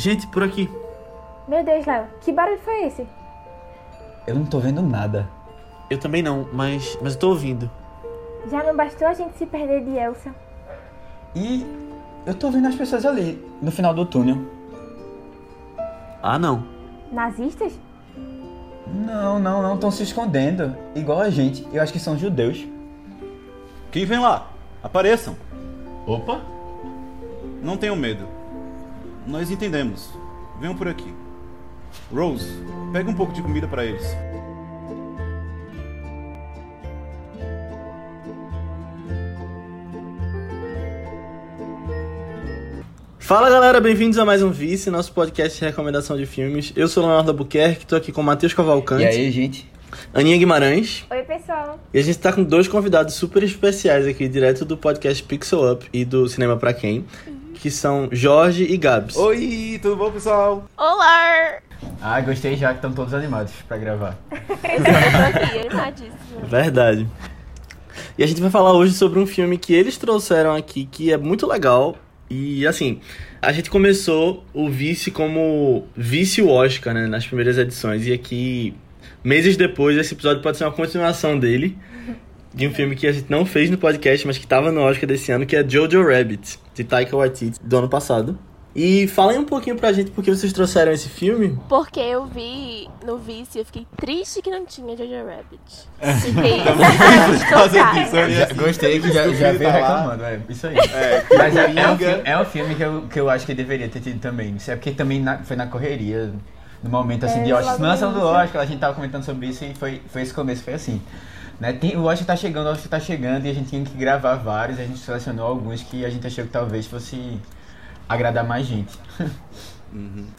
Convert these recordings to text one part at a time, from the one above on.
Gente, por aqui. Meu Deus, Léo, que barulho foi esse? Eu não tô vendo nada. Eu também não, mas, mas eu tô ouvindo. Já não bastou a gente se perder de Elsa? E eu tô vendo as pessoas ali, no final do túnel. Ah, não. Nazistas? Não, não, não, estão se escondendo. Igual a gente. Eu acho que são judeus. Quem vem lá? Apareçam. Opa! Não tenham medo. Nós entendemos. Venham por aqui. Rose, pega um pouco de comida para eles. Fala galera, bem-vindos a mais um Vice, nosso podcast de recomendação de filmes. Eu sou o Leonardo Albuquerque, tô aqui com o Matheus Cavalcante, E aí, gente? Aninha Guimarães, Oi, pessoal. e a gente tá com dois convidados super especiais aqui, direto do podcast Pixel Up e do Cinema Pra Quem, que são Jorge e Gabs. Oi, tudo bom, pessoal? Olá! Ah, gostei já que estão todos animados pra gravar. Eu tô aqui, animadíssima. Verdade. E a gente vai falar hoje sobre um filme que eles trouxeram aqui, que é muito legal. E assim, a gente começou o Vice como Vice Oscar, né, nas primeiras edições. E aqui, meses depois, esse episódio pode ser uma continuação dele. De um filme que a gente não fez no podcast, mas que tava no Oscar desse ano, que é Jojo Rabbit, de Taika Waititi, do ano passado. E falem um pouquinho pra gente por que vocês trouxeram esse filme. Porque eu vi no Vice e eu fiquei triste que não tinha Jojo Rabbit. Fiquei ia Já, assim, gostei que já, já veio tá lá. reclamando, é isso aí. É, Mas é, é um é um filme que, eu, que eu acho que deveria ter tido também. Isso é porque também na- foi na correria, no momento assim É, de Oscar. Lança no do. Oscar, a gente tava comentando sobre isso e foi, foi esse começo, foi assim. Né? Tem, o Oscar tá chegando, o Oscar tá chegando e a gente tinha que gravar vários, a gente selecionou alguns que a gente achou que talvez fosse agradar mais gente.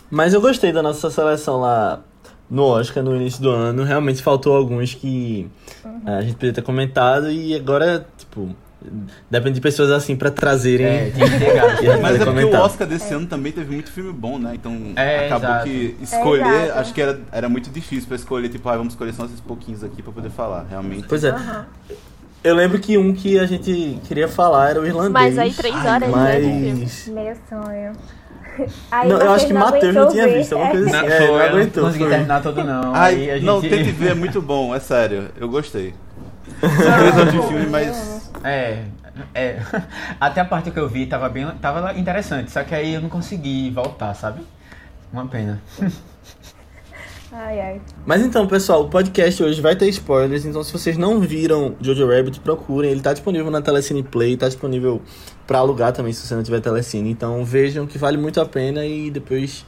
Mas eu gostei da nossa seleção lá no Oscar no início do ano. Realmente faltou alguns que eh, a gente poderia ter comentado e agora, tipo, depende de pessoas assim pra trazerem. É, tinha que ter Mas é porque o. Oscar desse ano também teve muito filme bom, né? Então É, acabou exato. que escolher, É, acho que era, era muito difícil pra escolher, tipo, ah, vamos escolher só esses pouquinhos aqui pra poder falar, realmente. Pois é. Eu lembro que um que a gente queria falar era o irlandês. Mas aí três horas né, de filme. Mas. Meu sonho. Aí Não, eu acho que Matheus não tinha ver, visto, alguma é. coisa assim. Não, É, não eu não aguentou. consegui foi. terminar todo não. Ai, aí a gente... não, tente ver, é muito bom, é sério. Eu gostei. Três horas de filme, mas. É, é. Até a parte que eu vi tava bem, tava interessante, só que aí eu não consegui voltar, sabe? Uma pena. Ai, ai. Mas então, pessoal, o podcast hoje vai ter spoilers, então se vocês não viram Jojo Rabbit, procurem. Ele tá disponível na Telecine Play, tá disponível pra alugar também se você não tiver Telecine. Então vejam que vale muito a pena e depois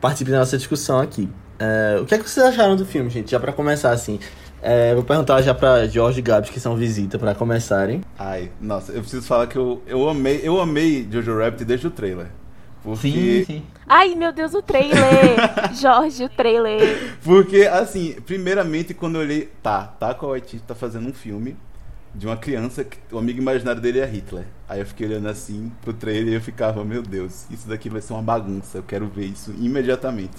participem da nossa discussão aqui. É, o que é que vocês acharam do filme, gente? Já pra começar, assim. É, vou perguntar já pra Jorge e Gabs, que são visita, pra começarem. Ai, nossa, eu preciso falar que eu, eu amei, eu amei Jojo Rabbit desde o trailer. Porque Sim, sim. Ai, meu Deus, o trailer! Jorge, o trailer. Porque, assim, primeiramente, quando eu olhei, tá, Taika Waititi tá fazendo um filme de uma criança que o amigo imaginário dele é Hitler. Aí eu fiquei olhando assim pro trailer e eu ficava, meu Deus, isso daqui vai ser uma bagunça, eu quero ver isso imediatamente.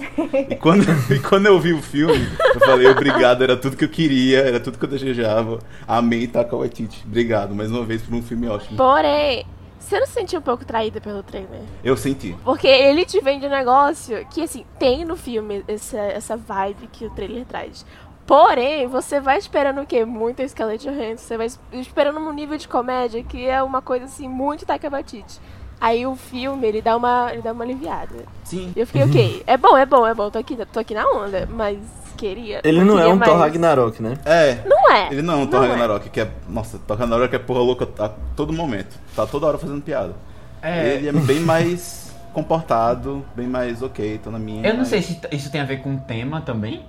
E quando, e quando eu vi o filme, eu falei, obrigado, era tudo que eu queria, era tudo que eu desejava. Amei Taika Waititi, obrigado, mais uma vez por um filme ótimo. Porém, você não se sentiu um pouco traída pelo trailer? Eu senti. Porque ele te vende um negócio que, assim, tem no filme essa, essa vibe que o trailer traz. Porém, você vai esperando o quê? Muito Scarlett Johansson. Você vai es- esperando um nível de comédia que é uma coisa, assim, muito Taika Waititi. Aí o filme, ele dá uma, ele dá uma aliviada. Sim. E eu fiquei, ok, é bom, é bom, é bom, tô aqui, tô aqui na onda, mas queria. Ele não é queria um Thor. Ragnarok, né? É, Não é. Ele não é um Thor é. Ragnarok, que é. Nossa, Thor Ragnarok é porra louca a todo momento. Tá toda hora fazendo piada. É, Ele é bem mais comportado, bem mais ok, tô na minha. eu não mas- sei se isso tem a ver com o tema também.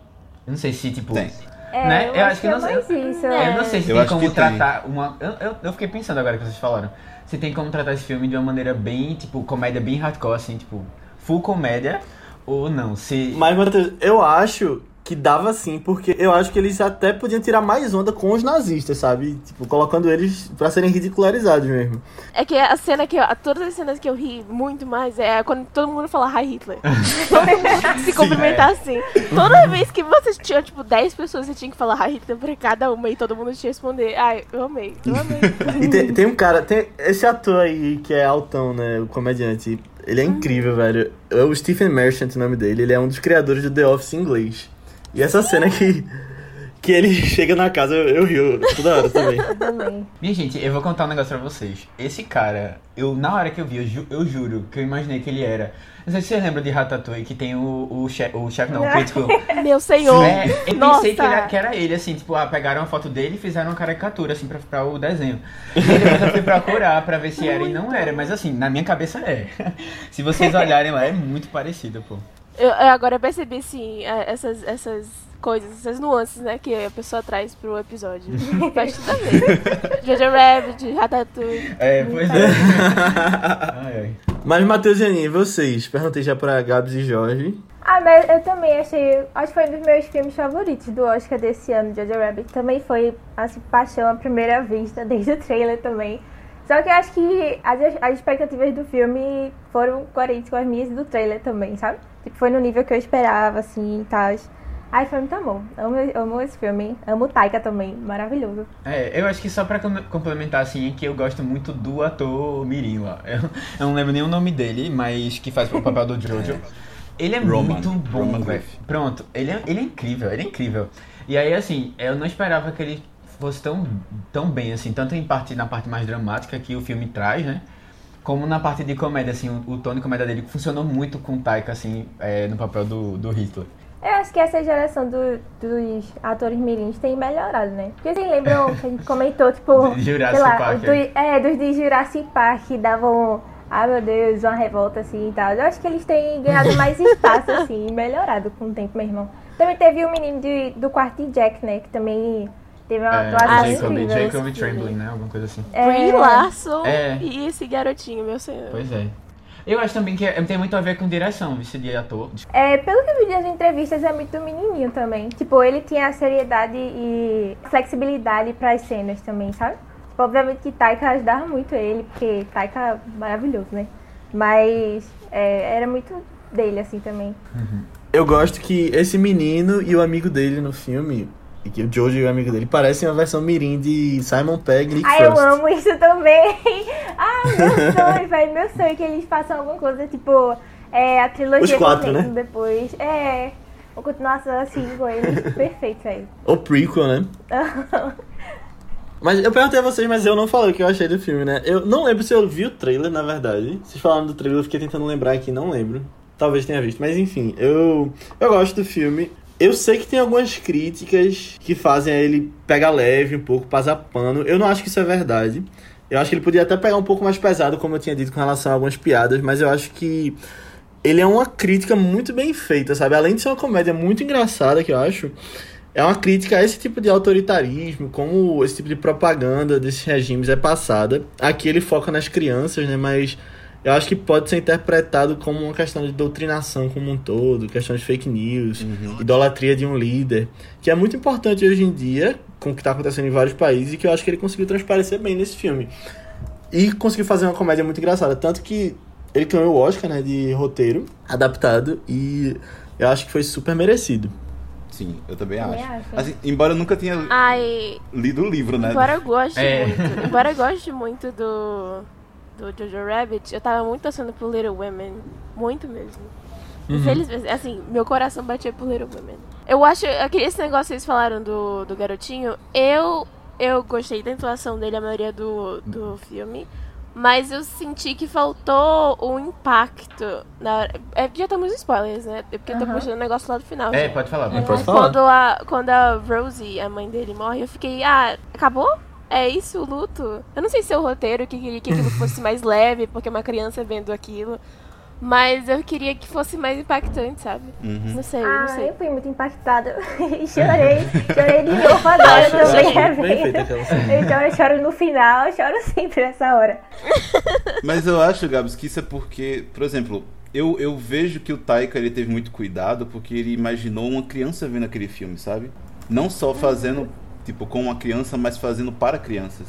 Eu não sei se, tipo. Tem. É, Né? eu, Eu acho que que é não sei- mais isso. É. Eu não sei se Eu tem como que tem. tratar uma. Eu, eu, eu fiquei pensando agora que vocês falaram. Se tem como tratar esse filme de uma maneira bem, tipo, comédia bem hardcore, assim, tipo, full comédia, ou não. Se. Mas, Matheus, eu acho que dava sim, porque eu acho que eles até podiam tirar mais onda com os nazistas, sabe? Tipo, colocando eles pra serem ridicularizados mesmo. É que a cena que eu, todas as cenas que eu ri muito mais é quando todo mundo fala Hi Hitler. todo mundo se cumprimentar assim. Toda vez que vocês tinham, tipo, 10 pessoas, você tinha que falar Hi Hitler pra cada uma e todo mundo tinha que responder. Ai, eu amei, eu amei. E tem, tem um cara, tem esse ator aí que é altão, né? O comediante. Ele é incrível, velho. É o Stephen Merchant, o nome dele. Ele é um dos criadores do The Office em inglês. E essa cena que, que ele chega na casa, eu, eu rio toda hora também. Também. Minha gente, eu vou contar um negócio pra vocês. Esse cara, eu na hora que eu vi, eu, ju- eu juro que eu imaginei que ele era. Não sei se você lembra de Ratatouille, que tem o, o chefe, o chefe não, o crítico. Meu senhor. É, eu Nossa. pensei que era, que era ele, assim, tipo, ah, pegaram a foto dele e fizeram uma caricatura, assim, pra, pra o desenho. E depois eu fui procurar pra ver se era e não era, mas assim, na minha cabeça é. Se vocês olharem lá, é muito parecido, pô. Eu, eu agora percebi, sim, é, essas, essas coisas, essas nuances, né, que a pessoa traz pro episódio. Faz tudo a ver. Jojo Rabbit, Ratatouille. É, pois é. ai, ai. Mas, Matheus e Aninha, e vocês? Perguntei já pra Gabs e Jorge. Ah, mas eu também achei. Acho que foi um dos meus filmes favoritos do Oscar desse ano, Jojo Rabbit. Também foi, assim, paixão à primeira vista, desde o trailer também. Só que eu acho que as, as expectativas do filme foram coerentes com as minhas do trailer também, sabe? Tipo, foi no nível que eu esperava, assim e tal. Ai, foi muito bom. Amo, amo esse filme. Amo o Taika também. Maravilhoso. É, eu acho que só pra com- complementar, assim, é que eu gosto muito do ator Mirim lá. Eu, eu não lembro nem o nome dele, mas que faz o papel do Jojo. Ele é Roman. muito bom, Roman velho. Pronto, ele é, ele é incrível, ele é incrível. E aí, assim, eu não esperava que ele fosse tão, tão bem, assim, tanto em parte, na parte mais dramática que o filme traz, né? Como na parte de comédia, assim, o, o tom de comédia dele funcionou muito com o Taika, assim, é, no papel do, do Hitler. Eu acho que essa geração do- dos atores mirins tem melhorado, né? Porque vocês lembram que a gente comentou, tipo, Jurassic lá, Park, do- é, dos de Jurassic Park que davam, ai meu Deus, uma revolta assim e tal. Eu acho que eles têm ganhado mais espaço, assim, melhorado com o tempo, meu irmão. Também teve o menino de- do quarto de Jack, né? Que também teve uma É, atuação Jacob, incrível. Jacob filme. Trembling, né? Alguma coisa assim. É, Brie Larson É. e esse garotinho, meu senhor. Pois é. Eu acho também que é- tem muito a ver com direção, vice de ator. É, pelo que eu vi das entrevistas, é muito menininho também. Tipo, ele tinha a seriedade e flexibilidade para as cenas também, sabe? Tipo, obviamente que Taika ajudava muito ele, porque Taika é maravilhoso, né? Mas é, era muito dele, assim, também. Eu gosto que esse menino e o amigo dele no filme, e que o Jojo e o amigo dele, parecem uma versão mirim de Simon Pegg e Ah, eu Frost. amo isso também! ah, meu sonho, velho, meu sonho é que eles façam alguma coisa, tipo, é, a trilogia Os quatro, né? Depois. É, uma continuação assim com eles, perfeito, velho. O prequel, né? Mas eu perguntei a vocês, mas eu não falei o que eu achei do filme, né? Eu não lembro se eu vi o trailer, na verdade. Vocês falaram do trailer, eu fiquei tentando lembrar aqui, não lembro. Talvez tenha visto, mas enfim, eu, eu gosto do filme. Eu sei que tem algumas críticas que fazem ele pegar leve um pouco, passar pano. Eu não acho que isso é verdade. Eu acho que ele podia até pegar um pouco mais pesado, como eu tinha dito com relação a algumas piadas, mas eu acho que ele é uma crítica muito bem feita, sabe? Além de ser uma comédia muito engraçada, que eu acho, é uma crítica a esse tipo de autoritarismo, como esse tipo de propaganda desses regimes é passada. Aqui ele foca nas crianças, né? Mas eu acho que pode ser interpretado como uma questão de doutrinação como um todo, questão de fake news, idolatria de um líder, que é muito importante hoje em dia, com o que está acontecendo em vários países, e que eu acho que ele conseguiu transparecer bem nesse filme. E conseguiu fazer uma comédia muito engraçada. Tanto que ele ganhou o Oscar, né, de roteiro adaptado, e eu acho que foi super merecido. Sim, eu também acho. Assim, embora eu nunca tenha Ai, lido o livro, né? embora eu goste É. muito, embora eu goste muito do, do Jojo Rabbit, eu tava muito torcendo por Little Women. Muito mesmo. Infelizmente, assim, meu coração batia por Little Women. Eu acho, aquele- esse negócio que vocês falaram do, do garotinho, eu, eu gostei da atuação dele a maioria do, do filme. Mas eu senti que faltou o impacto na hora. É, já estamos spoilers, né? É Porque eu tô Aham. puxando o negócio lá do final. É, pode falar. Pode Pode falar. Quando a, quando a Rosie, a mãe dele, morre, eu fiquei, ah, acabou? É isso o luto? Eu não sei se é o roteiro que queria que aquilo fosse mais leve, porque uma criança vendo aquilo. Mas eu queria que fosse mais impactante, sabe? Uhum. Não sei, não Ah, sei. eu fui muito impactada. e chorei. Chorei de novo agora Acho também, aquela cena. Eu choro, choro no final, eu choro sempre nessa hora. Mas eu acho, Gabs, que isso é porque, por exemplo, eu, eu vejo que o Taika ele teve muito cuidado porque ele imaginou uma criança vendo aquele filme, sabe? Não só fazendo, tipo, com uma criança, mas fazendo para crianças.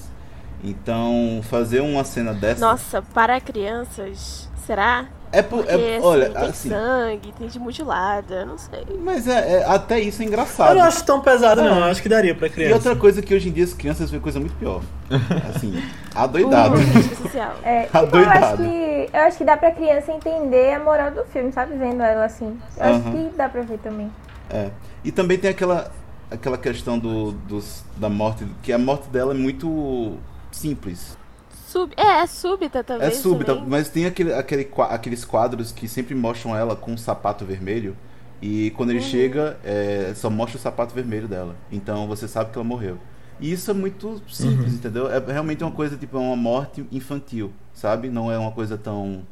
Então, fazer uma cena dessa. Nossa, para crianças, será? É, por, Porque, é assim, olha, tem assim. sangue, tem de mutilada, não sei. Mas é, é- até isso é Eu engraçado. não acho tão pesado, não. É. Eu acho que daria pra E criança. outra coisa que hoje em dia as crianças veem coisa muito pior. Assim, adoidado. Uh. É, tipo, eu acho Adoidado. que eu acho que dá pra criança entender a moral do filme, sabe? Vendo ela assim. Eu acho que dá pra ver também. É. E também tem aquela, aquela questão do, dos, da morte, que a morte dela é muito simples. Sub... É, é súbita É talvez. súbita, também. mas tem aquele, aquele, aqueles quadros que sempre mostram ela com um sapato vermelho. E quando ele chega, é, só mostra o sapato vermelho dela. Então você sabe que ela morreu. E isso é muito simples, entendeu? É realmente uma coisa, tipo, é uma morte infantil, sabe? Não é uma coisa tão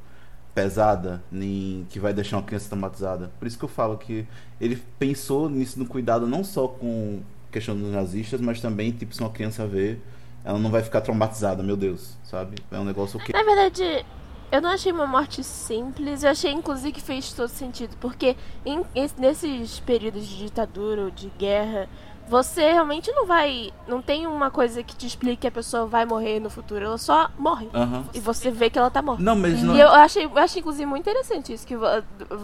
pesada, nem que vai deixar uma criança traumatizada. Por isso que eu falo que ele pensou nisso no cuidado não só com questão dos nazistas, mas também, tipo, se uma criança ver, ela não vai ficar traumatizada, meu Deus, sabe? É um negócio que... Na verdade, eu não achei uma morte simples. Eu achei, inclusive, que fez todo sentido. Porque em- es- nesses períodos de ditadura ou de guerra, você realmente não vai. Não tem uma coisa que te explique que a pessoa vai morrer no futuro. Ela só morre. Aham. E você vê que ela tá morta. Não, mas não... E eu achei, eu achei, inclusive, muito interessante isso. Que vo-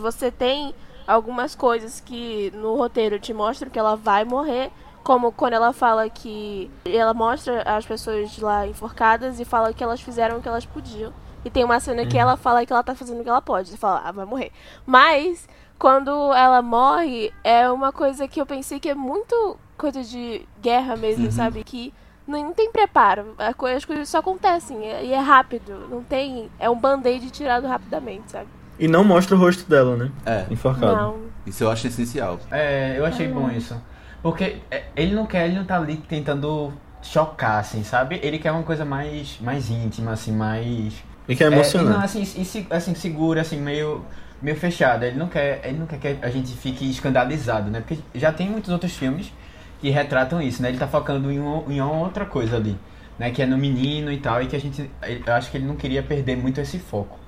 você tem algumas coisas que no roteiro te mostram que ela vai morrer. Como quando ela fala que. Ela mostra as pessoas lá enforcadas e fala que elas fizeram o que elas podiam. E tem uma cena que ela fala que ela tá fazendo o que ela pode. Você fala, ah, vai morrer. Mas, quando ela morre, é uma coisa que eu pensei que é muito coisa de guerra mesmo, sabe? Que não tem preparo. As coisas só acontecem. é- E é rápido. Não tem. É um band-aid tirado rapidamente, sabe? E não mostra o rosto dela, né? É, Enforcado. Não. isso eu acho essencial. É, eu achei bom isso. Porque é, ele não quer, ele não tá ali tentando chocar, assim, sabe? Ele quer uma coisa mais, mais íntima, assim, mais. E que é É, e emocionante. não, assim, e assim, segura, assim, meio, meio fechada. Ele não quer, ele não quer que a gente fique escandalizado, né? Porque já tem muitos outros filmes que retratam isso, né? Ele tá focando em, um, em uma outra coisa ali, né? Que é no menino e tal, e que a gente, eu acho que ele não queria perder muito esse foco.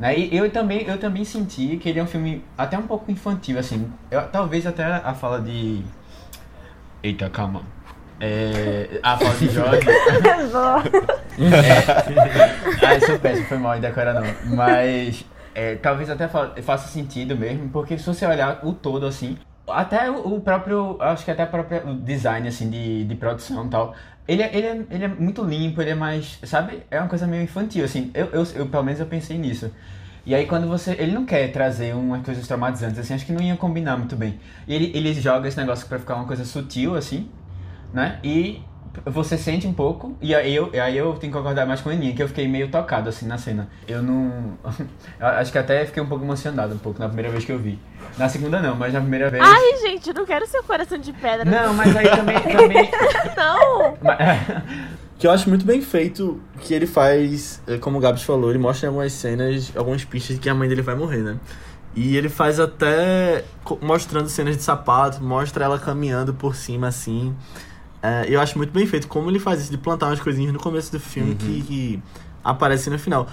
Né? E eu também, eu também senti que ele é um filme até um pouco infantil, assim. Eu- talvez até a fala de. Eita, calma. É, a fala de Jorge. É. Ah, isso é péssimo, foi mal em decorar não. Mas é, talvez até fa- faça sentido mesmo, porque se você olhar o todo assim, até o próprio, acho que até o próprio design assim de, de produção e tal, ele, é- ele, é, ele é muito limpo, ele é mais, sabe? É uma coisa meio infantil, assim. Eu, eu, eu, pelo menos eu pensei nisso. E aí quando você. Ele não quer trazer umas coisas traumatizantes, assim, acho que não ia combinar muito bem. E ele, ele joga esse negócio pra ficar uma coisa sutil, assim, né? E você sente um pouco, e aí eu, aí eu tenho que concordar mais com a Aninha, que eu fiquei meio tocado assim na cena. Eu não. eu acho que até fiquei um pouco emocionado um pouco na primeira vez que eu vi. Na segunda não, mas na primeira vez. Ai, gente, eu não quero ser coração de pedra. Não, mas aí também. também Não. mas- Que eu acho muito bem feito que ele faz, eh, como o Gabs falou, ele mostra em algumas cenas, algumas pistas de que a mãe dele vai morrer, né? E ele faz até mostrando cenas de sapato, mostra ela caminhando por cima assim. É, eu acho muito bem feito como ele faz isso, de plantar umas coisinhas no começo do filme que, que aparecem no final.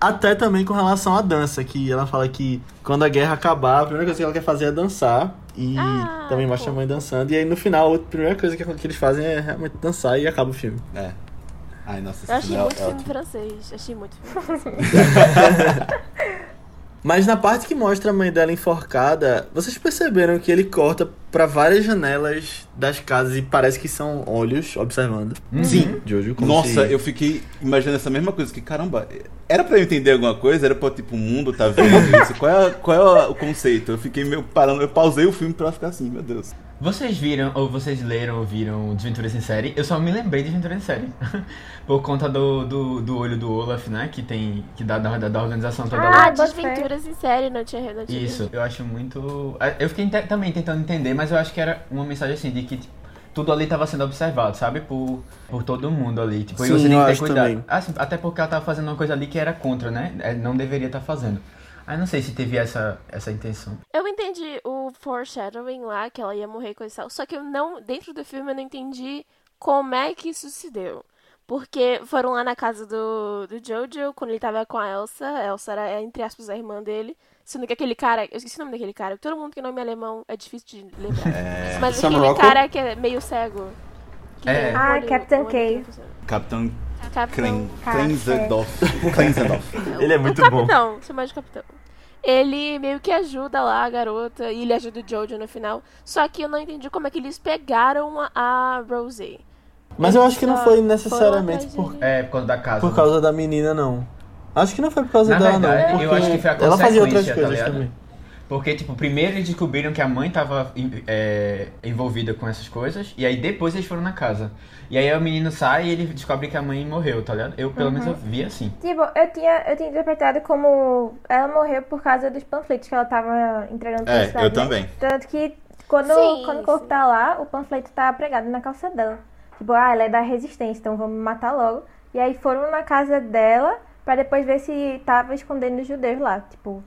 Até também com relação à dança, que ela fala que quando a guerra acabar, a primeira coisa que ela quer fazer é dançar. E Ah, também mostra a mãe dançando. E aí no final, a primeira coisa que, que eles fazem é realmente dançar e acaba o filme. É. Ai, nossa, Eu esse achei final muito é filme ótimo. francês. Achei muito filme francês. Mas na parte que mostra a mãe dela enforcada, vocês perceberam que ele corta pra várias janelas das casas e parece que são olhos observando. Sim, Jojo. como Nossa, se- eu fiquei imaginando essa mesma coisa, que caramba, era pra eu entender alguma coisa? Era pra, tipo, o mundo tá vendo isso? Qual é, qual é o conceito? Eu fiquei meio parando, eu pausei o filme pra ficar assim, meu Deus. Vocês viram, ou vocês leram ou viram Desventuras em Série? Eu só me lembrei de Desventuras em Série. Por conta do, do, do olho do Olaf, né? Que tem. Que dá da, da organização toda Ah, lá. Ah, Desventuras em série, não tinha, tinha Isso, eu acho muito. Eu fiquei te- também tentando entender, mas eu acho que era uma mensagem assim de que tipo, tudo ali estava sendo observado, sabe? Por, por todo mundo ali. Tipo, e Sim, você tem eu que ter cuidado. Assim, até porque ela tava fazendo uma coisa ali que era contra, né? É, Não deveria estar fazendo. Aí não sei se teve essa, essa intenção. Eu entendi o foreshadowing lá, que ela ia morrer com esse tal. Só que eu não, dentro do filme, eu não entendi como é que isso se deu. Porque foram lá na casa do, do Jojo, quando ele tava com a Elsa. A Elsa era, entre aspas, a irmã dele. Sendo que aquele cara. Eu esqueci o nome daquele cara. Todo mundo que nome alemão é difícil de lembrar. Mas Sam aquele Rockwell? cara que é meio cego. que É. Ah, Captain K. Capitão Capitão. Klein, Kleinzendorf. Kleinzendorf. Ele é O muito bom. capitão, chama de capitão. ele meio que ajuda lá a garota e ele ajuda o Jojo no final. Só que eu não entendi como é que eles pegaram a, a Rosé. Mas eu acho que não foi necessariamente por. É, por causa da casa. por né? causa da menina, não. Acho que não foi por causa Na dela, verdade, não. eu porque acho que foi a Ela fazia outras tá coisas ligado? também. Porque, tipo, primeiro eles descobriram que a mãe tava é, envolvida com essas coisas, e aí depois eles foram na casa. E aí o menino sai e ele descobre que a mãe morreu, tá ligado? Eu, pelo menos, eu vi assim. Tipo, eu tinha, eu tinha interpretado como ela morreu por causa dos panfletos que ela tava entregando pra É, cidade, eu né? também. Tanto que quando, Sim, quando o corpo sim. tá lá, o panfleto tá pregado na calça dela. Tipo, ah, ela é da resistência, então vamos matar logo. E aí foram na casa dela pra depois ver se tava escondendo os judeus lá. Tipo,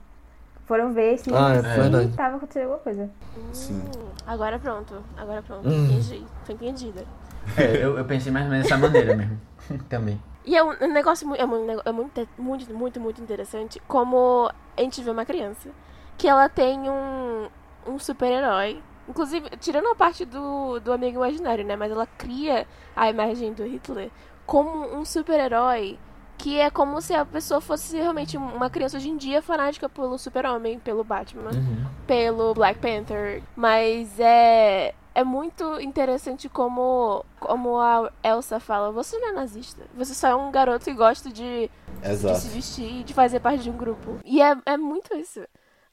foram ver se, Ah, é tava acontecendo alguma coisa. Sim. Hum, agora pronto, agora pronto. Hum. Entendi, tô entendida. É, eu, eu pensei mais ou menos dessa maneira mesmo. também. E é um, um negócio é, um nego- é muito, muito, muito, muito interessante como a gente vê uma criança que ela tem um, um super-herói. Inclusive, tirando a parte do, do amigo imaginário, né? Mas ela cria a imagem do Hitler como um super-herói que é como se a pessoa fosse realmente uma criança hoje em dia fanática pelo super-homem, pelo Batman Uhum. pelo Black Panther, mas é é muito interessante como como a Elsa fala, você não é nazista, você só é um garoto que gosta de, de se vestir e de fazer parte de um grupo. E é, é muito isso.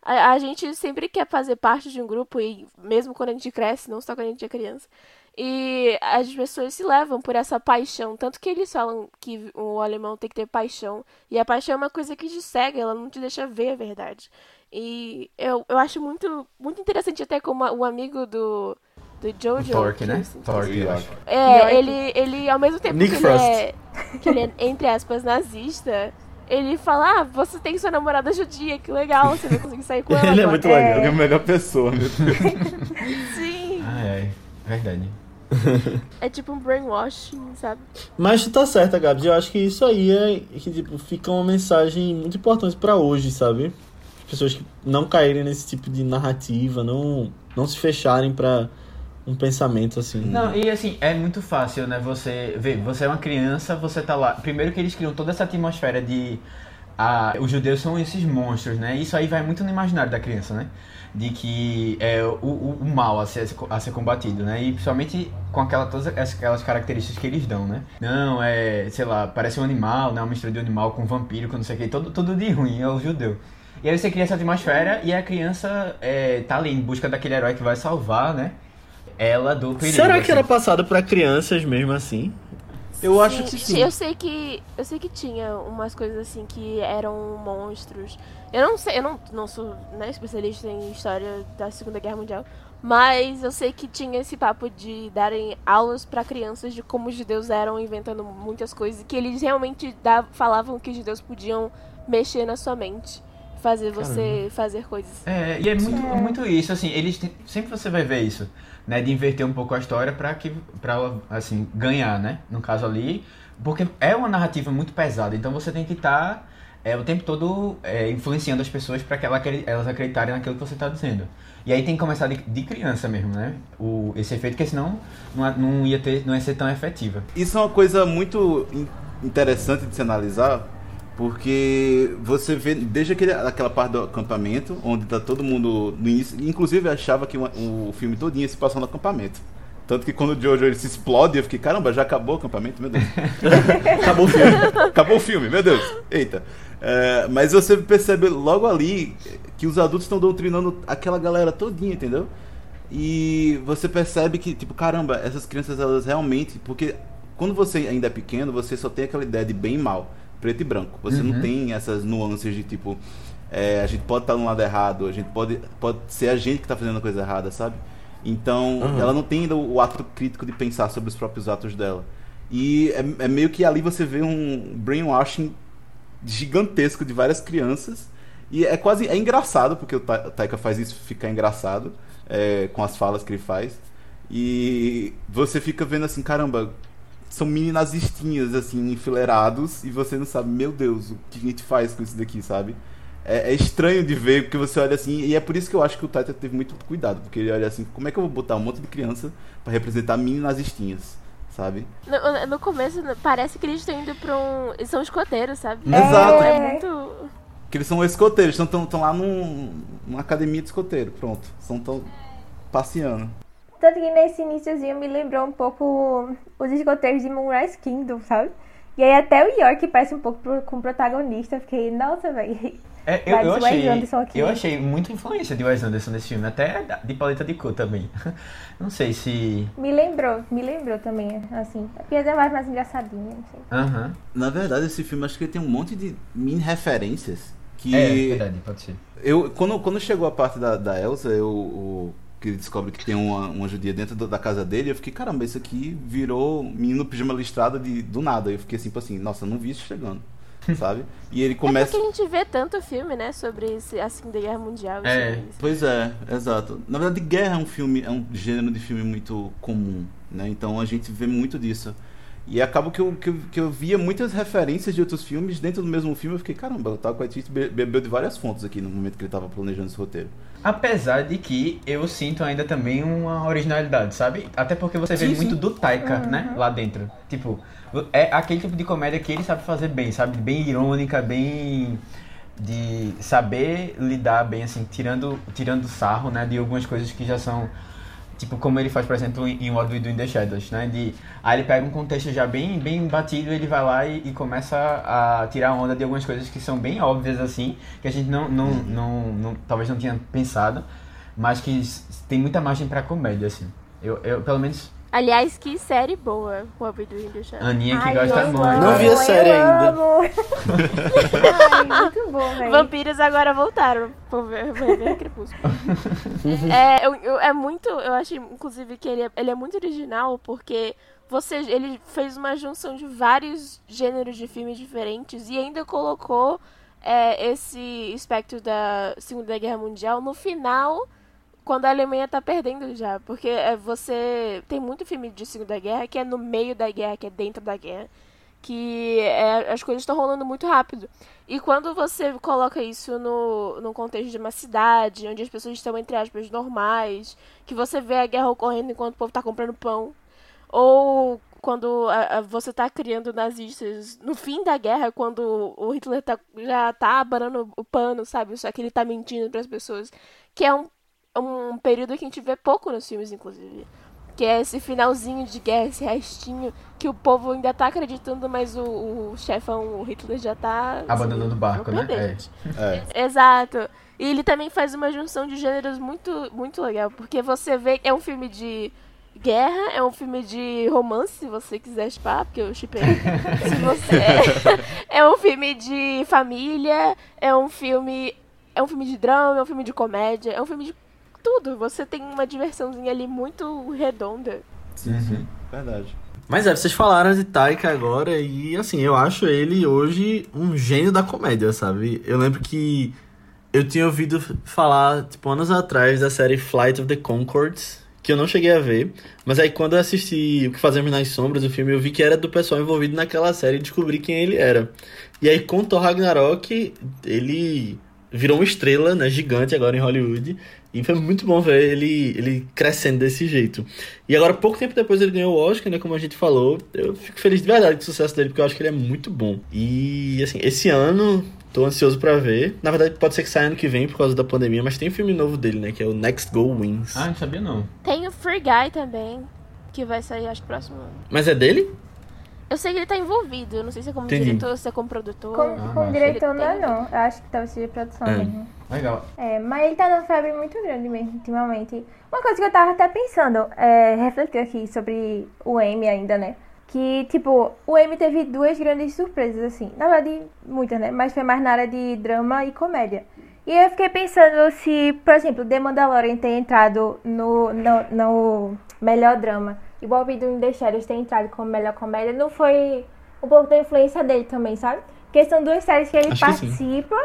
A, a gente sempre quer fazer parte de um grupo e mesmo quando a gente cresce, não só quando a gente é criança. E as pessoas se levam por essa paixão, tanto que eles falam que o alemão tem que ter paixão. E a paixão é uma coisa que te cega, ela não te deixa ver a verdade. E eu, eu acho muito, muito interessante até como o amigo do, do Jojo. Torque, que né? Torque, eu acho. É, ele, ele, ao mesmo tempo Nick que ele, Frost. é, que ele é, entre aspas, nazista, ele fala, ah, você tem sua namorada judia, que legal, você vai conseguir sair com ela Ele é agora." muito É. legal. Ele é a melhor pessoa, meu Deus. Sim, Ah, é. Verdade. é tipo um brainwashing, sabe? Mas tu tá certa, Gabs. Eu acho que isso aí é que tipo, fica uma mensagem muito importante pra hoje, sabe? As pessoas que não caírem nesse tipo de narrativa, não, não se fecharem pra um pensamento assim. Não, e assim, é muito fácil, né? Você vê, você é uma criança, você tá lá. Primeiro que eles criam toda essa atmosfera de. Ah, os judeus são esses monstros, né? Isso aí vai muito no imaginário da criança, né? De que é o, o, mal a ser, a ser combatido, né? E principalmente com aquela, todas aquelas características que eles dão, né? Não, é, sei lá, parece um animal, né? Uma mistura de um animal com um vampiro, com não sei o que, tudo, tudo de ruim, é o judeu. E aí você cria essa atmosfera e a criança é, tá ali em busca daquele herói que vai salvar, né? Ela do perigo. Será que assim. era passado pra crianças mesmo assim? Eu acho que sim. Eu sei que eu sei que tinha umas coisas assim que eram monstros. Eu não sei, eu não, não sou né, especialista em história da Segunda Guerra Mundial, mas eu sei que tinha esse papo de darem aulas pra crianças de como os judeus eram inventando muitas coisas, que eles realmente falavam que os judeus podiam mexer na sua mente, fazer você fazer coisas. É, e é muito, muito isso, assim, eles têm- sempre você vai ver isso, né, de inverter um pouco a história pra que para assim ganhar, né? No caso ali, porque é uma narrativa muito pesada, então você tem que estar é, o tempo todo é, influenciando as pessoas para que ela, elas acreditarem naquilo que você está dizendo. E aí tem que começar de, de criança mesmo, né? O, esse efeito, porque senão não, não ia ter, não ia ser tão efetiva. Isso é uma coisa muito in- interessante de se analisar, porque você vê desde aquele, aquela parte do acampamento, onde tá todo mundo no início, inclusive eu achava que uma- o filme todinho ia se passar no acampamento. Tanto que quando o Jojo ele se explode, eu fiquei, caramba, já acabou o acampamento? Meu Deus. Acabou o filme. Acabou o filme, meu Deus. Eita. É, mas você percebe logo ali que os adultos estão doutrinando aquela galera todinha, entendeu? E você percebe que, tipo, caramba, essas crianças, elas realmente. Porque quando você ainda é pequeno, você só tem aquela ideia de bem e mal, preto e branco. Você não Uhum. tem essas nuances de tipo. é, a gente pode estar no lado errado, a gente pode, pode ser a gente que está fazendo a coisa errada, sabe? Então, Uhum. ela não tem ainda o ato crítico de pensar sobre os próprios atos dela. E é, é meio que ali você vê um brainwashing gigantesco de várias crianças. E é quase. É engraçado, porque o Taika faz isso ficar engraçado é, com as falas que ele faz. E você fica vendo assim, caramba, são mini nazistinhas, assim, enfileirados, e você não sabe, meu Deus, o que a gente faz com isso daqui, sabe? É, é estranho de ver, porque você olha assim, e é por isso que eu acho que o Taika teve muito cuidado, porque ele olha assim, como é que eu vou botar um monte de criança pra representar mini nazistinhas, sabe? No, no começo parece que eles estão indo pra um. Eles são escoteiros, sabe? Exato. É muito. Que eles são escoteiros, estão lá num, numa academia de escoteiro, pronto. Estão tão passeando. Tanto que nesse iníciozinho me lembrou um pouco os escoteiros de Moonrise Kingdom, sabe? E aí até o York parece um pouco pro, com o protagonista. Eu fiquei, nossa, velho. É, eu, eu, achei, eu achei muita influência de Wes Anderson nesse filme, até de paleta de cor também. Não sei se. Me lembrou, me lembrou também, assim. A piada é mais, mais engraçadinha, não sei. Aham. Na verdade, esse filme acho que tem um monte de mini referências que. É, verdade, pode ser. Eu, quando, quando chegou a parte da, da Elsa, eu, o- que ele descobre que tem uma, uma judia dentro da casa dele, eu fiquei, caramba, isso aqui virou menino pijama listrado de, do nada. Eu fiquei assim, tipo assim, nossa, eu não vi isso chegando, sabe? E ele É começa. porque a gente vê tanto filme, né, sobre esse, a Segunda Guerra Mundial. e É. sobre isso. Pois é, exato. Na verdade, guerra é um filme, é um gênero de filme muito comum, né? Então a gente vê muito disso. E acaba que eu, que, eu, que eu via muitas referências de outros filmes dentro do mesmo filme. Eu fiquei, caramba, o Taco Waititi be- bebeu de várias fontes aqui no momento que ele estava planejando esse roteiro. Apesar de que eu sinto ainda também uma originalidade, sabe? Até porque você vê Sim, muito sim. do Taika, né? Lá dentro. Tipo, é aquele tipo de comédia que ele sabe fazer bem, sabe? Bem irônica, bem. De saber lidar bem, assim, tirando, tirando sarro, né? De algumas coisas que já são. Tipo, como ele faz, por exemplo, em What We Do in the Shadows, né? De, aí ele pega um contexto já bem, bem batido, ele vai lá e, e começa a tirar onda de algumas coisas que são bem óbvias, assim, que a gente não, não, não, não- talvez não tinha pensado, mas que tem muita margem pra comédia, assim. Eu, eu pelo menos, Aliás, que série boa, What We Do Shadows. Aninha que Ai, gosta muito. amo, Não vi a eu série ainda. amo. Ai, muito bom, velho. Vampiros agora voltaram por ver, por ver Crepúsculo. é, eu, eu- é muito. Eu achei, inclusive, que ele é, ele é muito original porque você, ele fez uma junção de vários gêneros de filmes diferentes e ainda colocou é, esse aspecto da Segunda Guerra Mundial no final. Quando a Alemanha tá perdendo já. Porque é, você. Tem muito filme de Segunda Guerra que é no meio da guerra, que é dentro da guerra que é, as coisas estão rolando muito rápido. E quando você coloca isso no, no contexto de uma cidade, onde as pessoas estão, entre aspas, normais, que você vê a guerra ocorrendo enquanto o povo está comprando pão, ou quando a- a- você está criando nazistas no fim da guerra, quando o Hitler tá- já tá abanando o pano, sabe? Só que ele tá mentindo para as pessoas, que é um, um período que a gente vê pouco nos filmes, inclusive. Que é esse finalzinho de guerra, esse restinho, que o povo ainda tá acreditando, mas o, o chefão, o Hitler, já tá. Abandonando o barco, né? É. É. Exato. E ele também faz uma junção de gêneros muito, muito legal, porque você vê é um filme de guerra, é um filme de romance, se você quiser chipar, porque eu chipei. se você é um filme de família, é um filme é um filme de drama, é um filme de comédia, é um filme de tudo. Você tem uma diversãozinha ali muito redonda. Sim, sim. Verdade. Mas é, vocês falaram de Taika agora e assim, eu acho ele hoje um gênio da comédia, sabe? Eu lembro que eu tinha ouvido falar, tipo, anos atrás da série Flight of the Conchords, que eu não cheguei a ver, mas aí quando eu assisti O que Fazemos nas Sombras, o filme, eu vi que era do pessoal envolvido naquela série e descobri quem ele era. E aí com Thor Ragnarok, ele virou uma estrela, né, gigante agora em Hollywood, e foi muito bom ver ele, ele crescendo desse jeito. E agora, pouco tempo depois, ele ganhou o Oscar, né? Como a gente falou. Eu fico feliz de verdade com o sucesso dele, porque eu acho que ele é muito bom. E, assim, esse ano, tô ansioso pra ver. Na verdade, pode ser que saia ano que vem por causa da pandemia, mas tem um filme novo dele, né? Que é o Next Go Wins. Ah, não sabia não. Tem o Free Guy também, que vai sair, acho, próximo ano. Mas é dele? Eu sei que ele tá envolvido, eu não sei se é como Entendi. diretor, se é como produtor. Com, Ah, com mas- diretor não é não. Eu acho que talvez seja produção É. mesmo. Legal. É, mas ele tá numa febre muito grande mesmo, ultimamente. Uma coisa que eu tava até pensando, é, refletir aqui sobre o M ainda, né? Que, tipo, o M teve duas grandes surpresas, assim. Na verdade, muitas, né? Mas foi mais na área de drama e comédia. E eu fiquei pensando se, por exemplo, The Mandalorian ter entrado no, no, no melhor drama e o Bobby do The Shadows ter entrado como melhor comédia, não foi um pouco da influência dele também, sabe? Porque são duas séries que ele Acho que participa.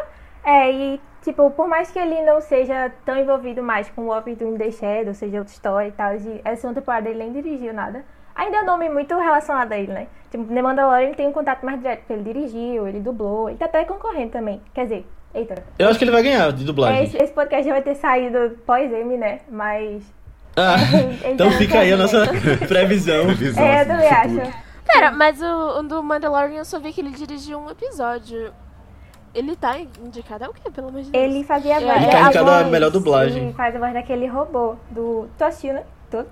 É, e, tipo, por mais que ele não seja tão envolvido mais com o Walking do The Shadow, seja outra história e tal, e essa segunda temporada ele nem dirigiu nada, ainda é um nome muito relacionado a ele, né? Tipo, The Mandalorian ele tem um contato mais direto, porque ele dirigiu, ele dublou, ele tá até concorrendo também. Quer dizer, eita. Eu acho que ele vai ganhar de dublagem. esse, esse podcast já vai ter saído pós-M, né? Mas. Ah, então tá fica aí a nossa previsão. Previsão, É, eu também acho. Pera, mas o, o do Mandalorian eu só vi que ele dirigiu um episódio. Ele tá indicado ao quê, pelo amor de Deus? Ele fazia a Ele voz. tá a indicado a voz- melhor dublagem. Ele faz a voz daquele robô do. Tu assistiu, né? Tu?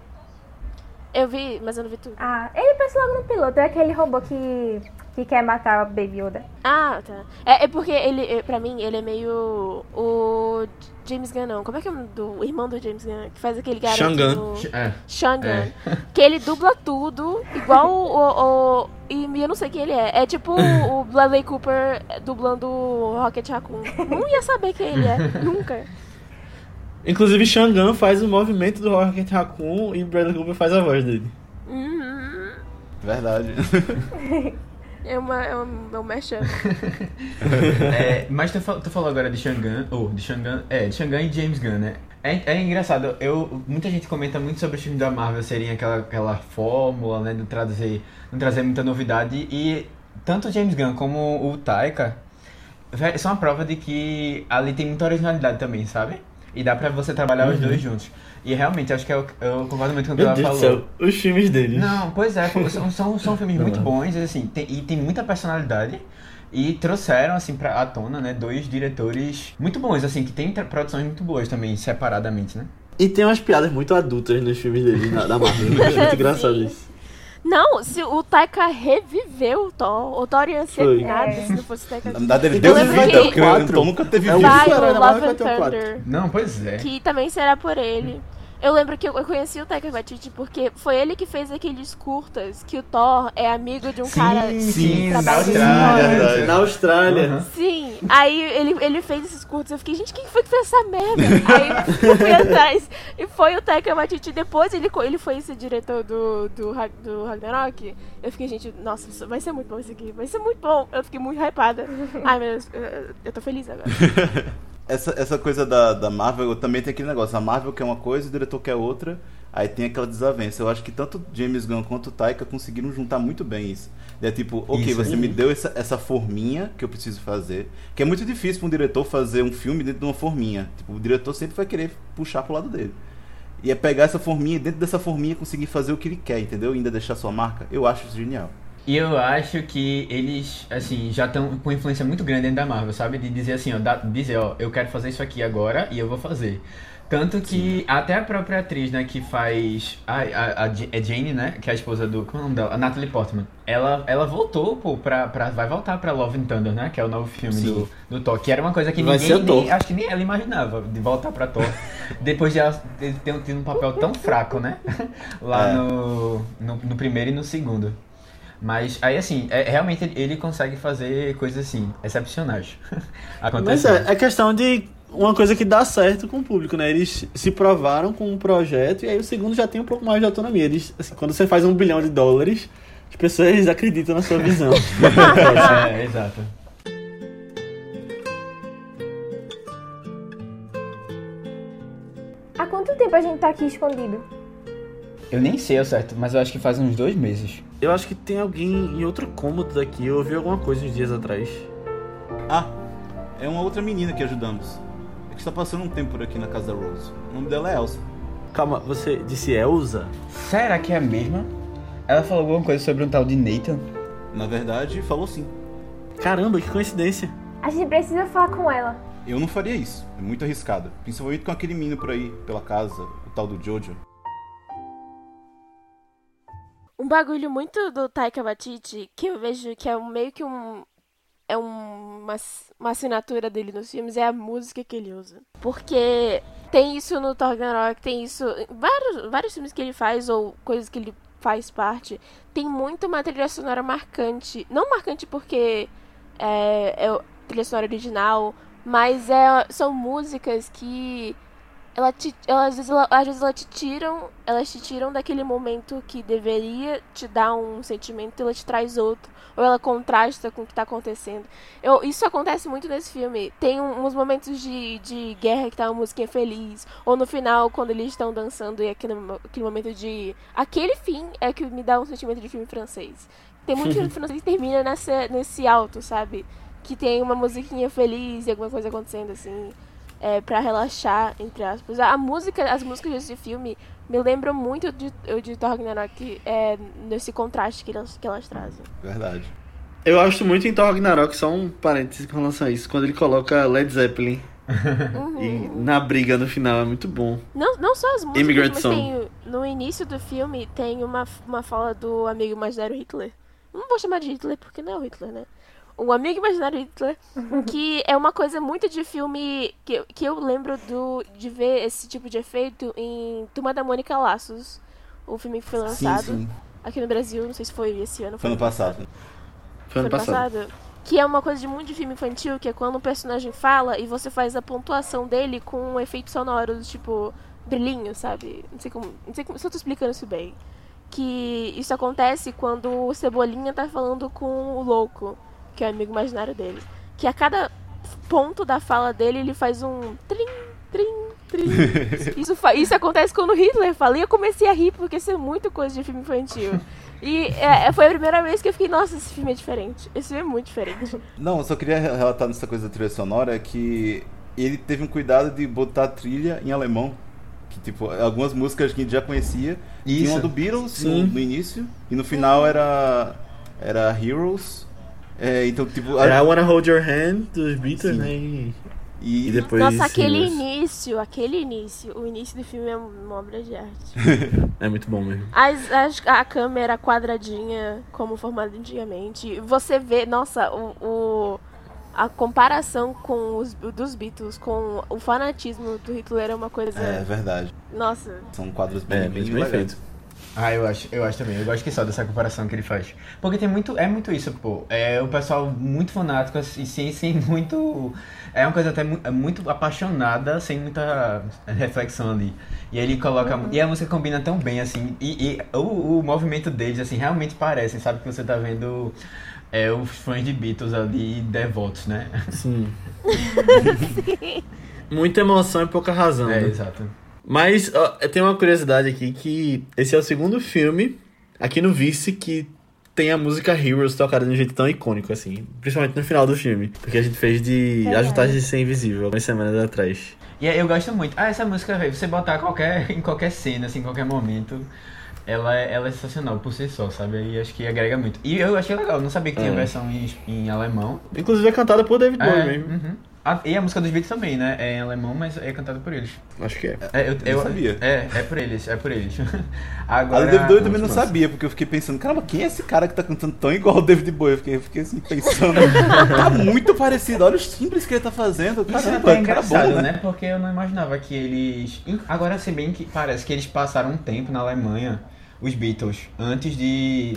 Eu vi, mas eu não vi tudo. Ah, ele pensa logo no piloto. É aquele robô que, que quer matar o Baby Yoda. Ah, tá. É, é porque ele, é, pra mim, ele é meio o James Gunn, não. Como é que é o nome do irmão do James Gunn? Que faz aquele garoto Shangan. no... É. Shangan. Que ele dubla tudo, igual o... o, o- e eu não sei quem ele é. É tipo o Bradley Cooper dublando o Rocket Raccoon. Não ia saber quem ele é, nunca. Inclusive, Shangan faz o movimento do Rocket Raccoon e Bradley Cooper faz a voz dele. Uhum. Verdade. É uma... É um, é um mashup. É, mas tu, tu falou agora de Shangan, ou de Shangan, é, de Shangan e James Gunn, né? É, é engraçado, eu, muita gente comenta muito sobre os filmes da Marvel serem aquela, aquela fórmula, né, de trazer, não trazer muita novidade, e tanto o James Gunn como o Taika são a prova de que ali tem muita originalidade também, sabe? E dá pra você trabalhar os dois juntos. E realmente, acho que eu, eu concordo muito com o que Meu ela Deus do falou. céu, os filmes dele. Não, pois é, são, são, são filmes muito bons, assim, tem- e tem muita personalidade. E trouxeram, assim, pra à tona, né, dois diretores muito bons, assim, que tem produções muito boas também, separadamente, né? E tem umas piadas muito adultas nos filmes dele, na- da Marvel. Eu acho muito engraçado Sim. isso. Não, se o Taika reviveu o Thor, o Thor ia ser Foi. nada É. se não fosse o Taika. Na verdade, ele Então deu lembro vida, que- porque o Tom nunca teve É o Love and ter. Thunder. Não, pois é. Que também será por ele. Eu lembro que eu conheci o Taika Waititi porque foi ele que fez aqueles curtas que o Thor é amigo de um cara que sim, na trabalha com Austrália. Na Austrália. Uhum. Sim, aí ele, ele fez esses curtos, eu fiquei, gente, quem foi que fez essa merda? Aí eu fui atrás e foi o Taika Waititi, depois ele, ele foi esse diretor do, do, do Ragnarok, eu fiquei, gente, nossa, vai ser muito bom isso aqui, vai ser muito bom, eu fiquei muito hypada. Ai meu Deus, eu, eu tô feliz agora. Essa, essa coisa da, da Marvel também tem aquele negócio. A Marvel quer uma coisa, o diretor quer outra. Aí tem aquela desavença. Eu acho que tanto James Gunn quanto o Taika conseguiram juntar muito bem isso. É tipo, ok, Isso, você me deu essa, essa forminha que eu preciso fazer. Que é muito difícil para um diretor fazer um filme dentro de uma forminha. Tipo, o diretor sempre vai querer puxar pro lado dele. E é pegar essa forminha e dentro dessa forminha conseguir fazer o que ele quer, entendeu? E ainda deixar sua marca. Eu acho isso genial. E eu acho que eles, assim, já estão com influência muito grande dentro da Marvel, sabe? De dizer assim, ó, da- dizer, ó, eu quero fazer isso aqui agora e eu vou fazer. Tanto que até a própria atriz, né, que faz. A, a, a Ja- é Jane, né? Que é a esposa do. Como é o nome dela? A Natalie Portman. Ela, ela voltou, pô, pra, pra. Vai voltar pra Love and Thunder, né? Que é o novo filme Sim. do, do Thor. Que era uma coisa que Vai ninguém. a nem- acho que nem ela imaginava de voltar pra Thor. Depois de ela ter, ter tido um papel tão fraco, né? Lá É. no, no, no primeiro e no segundo. Mas aí assim, é, realmente ele, consegue fazer coisas assim, excepcionais. Mas é, é questão de uma coisa que dá certo com o público, né? Eles se provaram com um projeto e aí o segundo já tem um pouco mais de autonomia. Eles, assim, quando você faz um bilhão de dólares, as pessoas acreditam na sua visão. é, exato. Há quanto tempo a gente tá aqui escondido? Eu nem sei ao certo, mas eu acho que faz uns dois meses. Eu acho que tem alguém em outro cômodo daqui. Eu ouvi alguma coisa uns dias atrás. Ah, é uma outra menina que ajudamos. É que está passando um tempo por aqui na casa da Rose. O nome dela é Elsa. Calma, você disse Elsa? Será que é a mesma? Ela falou alguma coisa sobre um tal de Nathan? Na verdade, falou sim. Caramba, que coincidência. A gente precisa falar com ela. Eu não faria isso. É muito arriscado. Principalmente com aquele menino por aí, pela casa, o tal do Jojo. Um bagulho muito do Taika Waititi que eu vejo que é meio que um é um- uma, uma assinatura dele nos filmes é a música que ele usa. Porque tem isso no Thor Ragnarok, tem isso em vários, vários filmes que ele faz ou coisas que ele faz parte. Tem muito uma trilha sonora marcante. Não marcante porque é, é trilha sonora original, mas é, são músicas que ela te, ela, às, vezes, ela, às vezes ela te tiram, elas te tiram daquele momento que deveria te dar um sentimento e ela te traz outro, ou ela contrasta com o que tá acontecendo. Eu, isso acontece muito nesse filme. Tem um- uns momentos de, de guerra que tá uma musiquinha feliz, ou no final, quando eles estão dançando e aquele, aquele momento de. Aquele fim é que me dá um sentimento de filme francês. Tem muito filme francês que termina nessa, nesse alto, sabe? Que tem uma musiquinha feliz e alguma coisa acontecendo assim é, para relaxar, entre aspas. A música, as músicas desse filme me lembram muito de, de Thor Ragnarok, é, nesse contraste que elas, que elas trazem. Verdade. Eu gosto muito em Thor Ragnarok, só um parênteses com relação a isso, quando ele coloca Led Zeppelin Uhum. e na briga no final, é muito bom. Não, não só as músicas, Immigrant mas Song. tem, no início do filme tem uma, uma fala do amigo imaginário Hitler. Não vou chamar de Hitler porque não é o Hitler, né? O amigo imaginário Hitler, que é uma coisa muito de filme que, eu- que eu lembro do, de ver esse tipo de efeito em Turma da Mônica Laços, o filme que foi Sim, lançado sim. aqui no Brasil, não sei se foi esse ano. Foi no passado. Foi ano passado. Que é uma coisa de muito de filme infantil, que é quando um personagem fala e você faz a pontuação dele com efeitos sonoros, tipo, brilhinho, sabe? Não sei como. Não sei como, se eu tô explicando isso bem. Que isso acontece quando o Cebolinha tá falando com o louco, que é o amigo imaginário dele. Que a cada ponto da fala dele, ele faz um trim, trim, trim. Isso, isso acontece quando o Hitler fala. E eu comecei a rir porque isso é muito coisa de filme infantil. E é, foi a primeira vez que eu fiquei, nossa, esse filme é diferente. Esse filme é muito diferente. Não, eu só queria re- relatar nessa coisa da trilha sonora que ele teve um cuidado de botar a trilha em alemão. Que, tipo, algumas músicas que a gente já conhecia. Tinha Isso. uma do Beatles no, no início. E no final era. Era Heroes. É, então, tipo. a- I Wanna Hold Your Hand dos Beatles, Sim. né? E, e, e depois. Nossa, aquele Heroes. início, aquele início, o início do filme é uma obra de arte. É muito bom mesmo. As, as- a câmera quadradinha, como formada antigamente. Você vê, nossa, o, o- a comparação com os dos Beatles, com o fanatismo do Hitler é uma coisa. É verdade. Nossa. São quadros bem, É, bem, bem legais. Ah, eu acho, eu acho também. Eu gosto que só dessa comparação que ele faz. Porque tem muito, é muito isso, pô. É o pessoal muito fanático e sem, sem muito. É uma coisa até mu- é muito apaixonada, sem muita reflexão ali. E ele coloca. E a música combina tão bem, assim. E, e o, o movimento deles, assim, realmente parece, sabe? Que você tá vendo é, os fãs de Beatles ali devotos, né? Sim. Muita emoção e pouca razão. É, né? exato. Mas ó, eu tenho uma curiosidade aqui que esse é o segundo filme aqui no Vice que tem a música Heroes tocada de um jeito tão icônico assim, principalmente no final do filme, porque a gente fez de Verdade. Ajudar de Ser Invisível algumas semanas atrás. E aí eu gosto muito. Ah, essa música, velho, você botar qualquer, em qualquer cena, assim, em qualquer momento, ela, é- ela é sensacional por si só, sabe? Aí acho que agrega muito. E eu achei legal, eu não sabia que tinha É. versão em, em alemão. Inclusive é cantada por David Bowie É, mesmo. uhum. Ah, e a música dos Beatles também, né? É em alemão, mas é cantada por eles. Acho que é. É, eu, Eu não sabia. É, é por eles, é por eles. A Agora, do David Bowie eu também não Nossa. sabia, porque eu fiquei pensando, caramba, quem é esse cara que tá cantando tão igual o David Bowie? Eu fiquei, eu fiquei assim, pensando, tá muito parecido, olha os timbres que ele tá fazendo, Isso é caramba, até cara engraçado, bom, né? Porque eu não imaginava que eles. Agora, se bem que parece que eles passaram um tempo na Alemanha, os Beatles, antes de,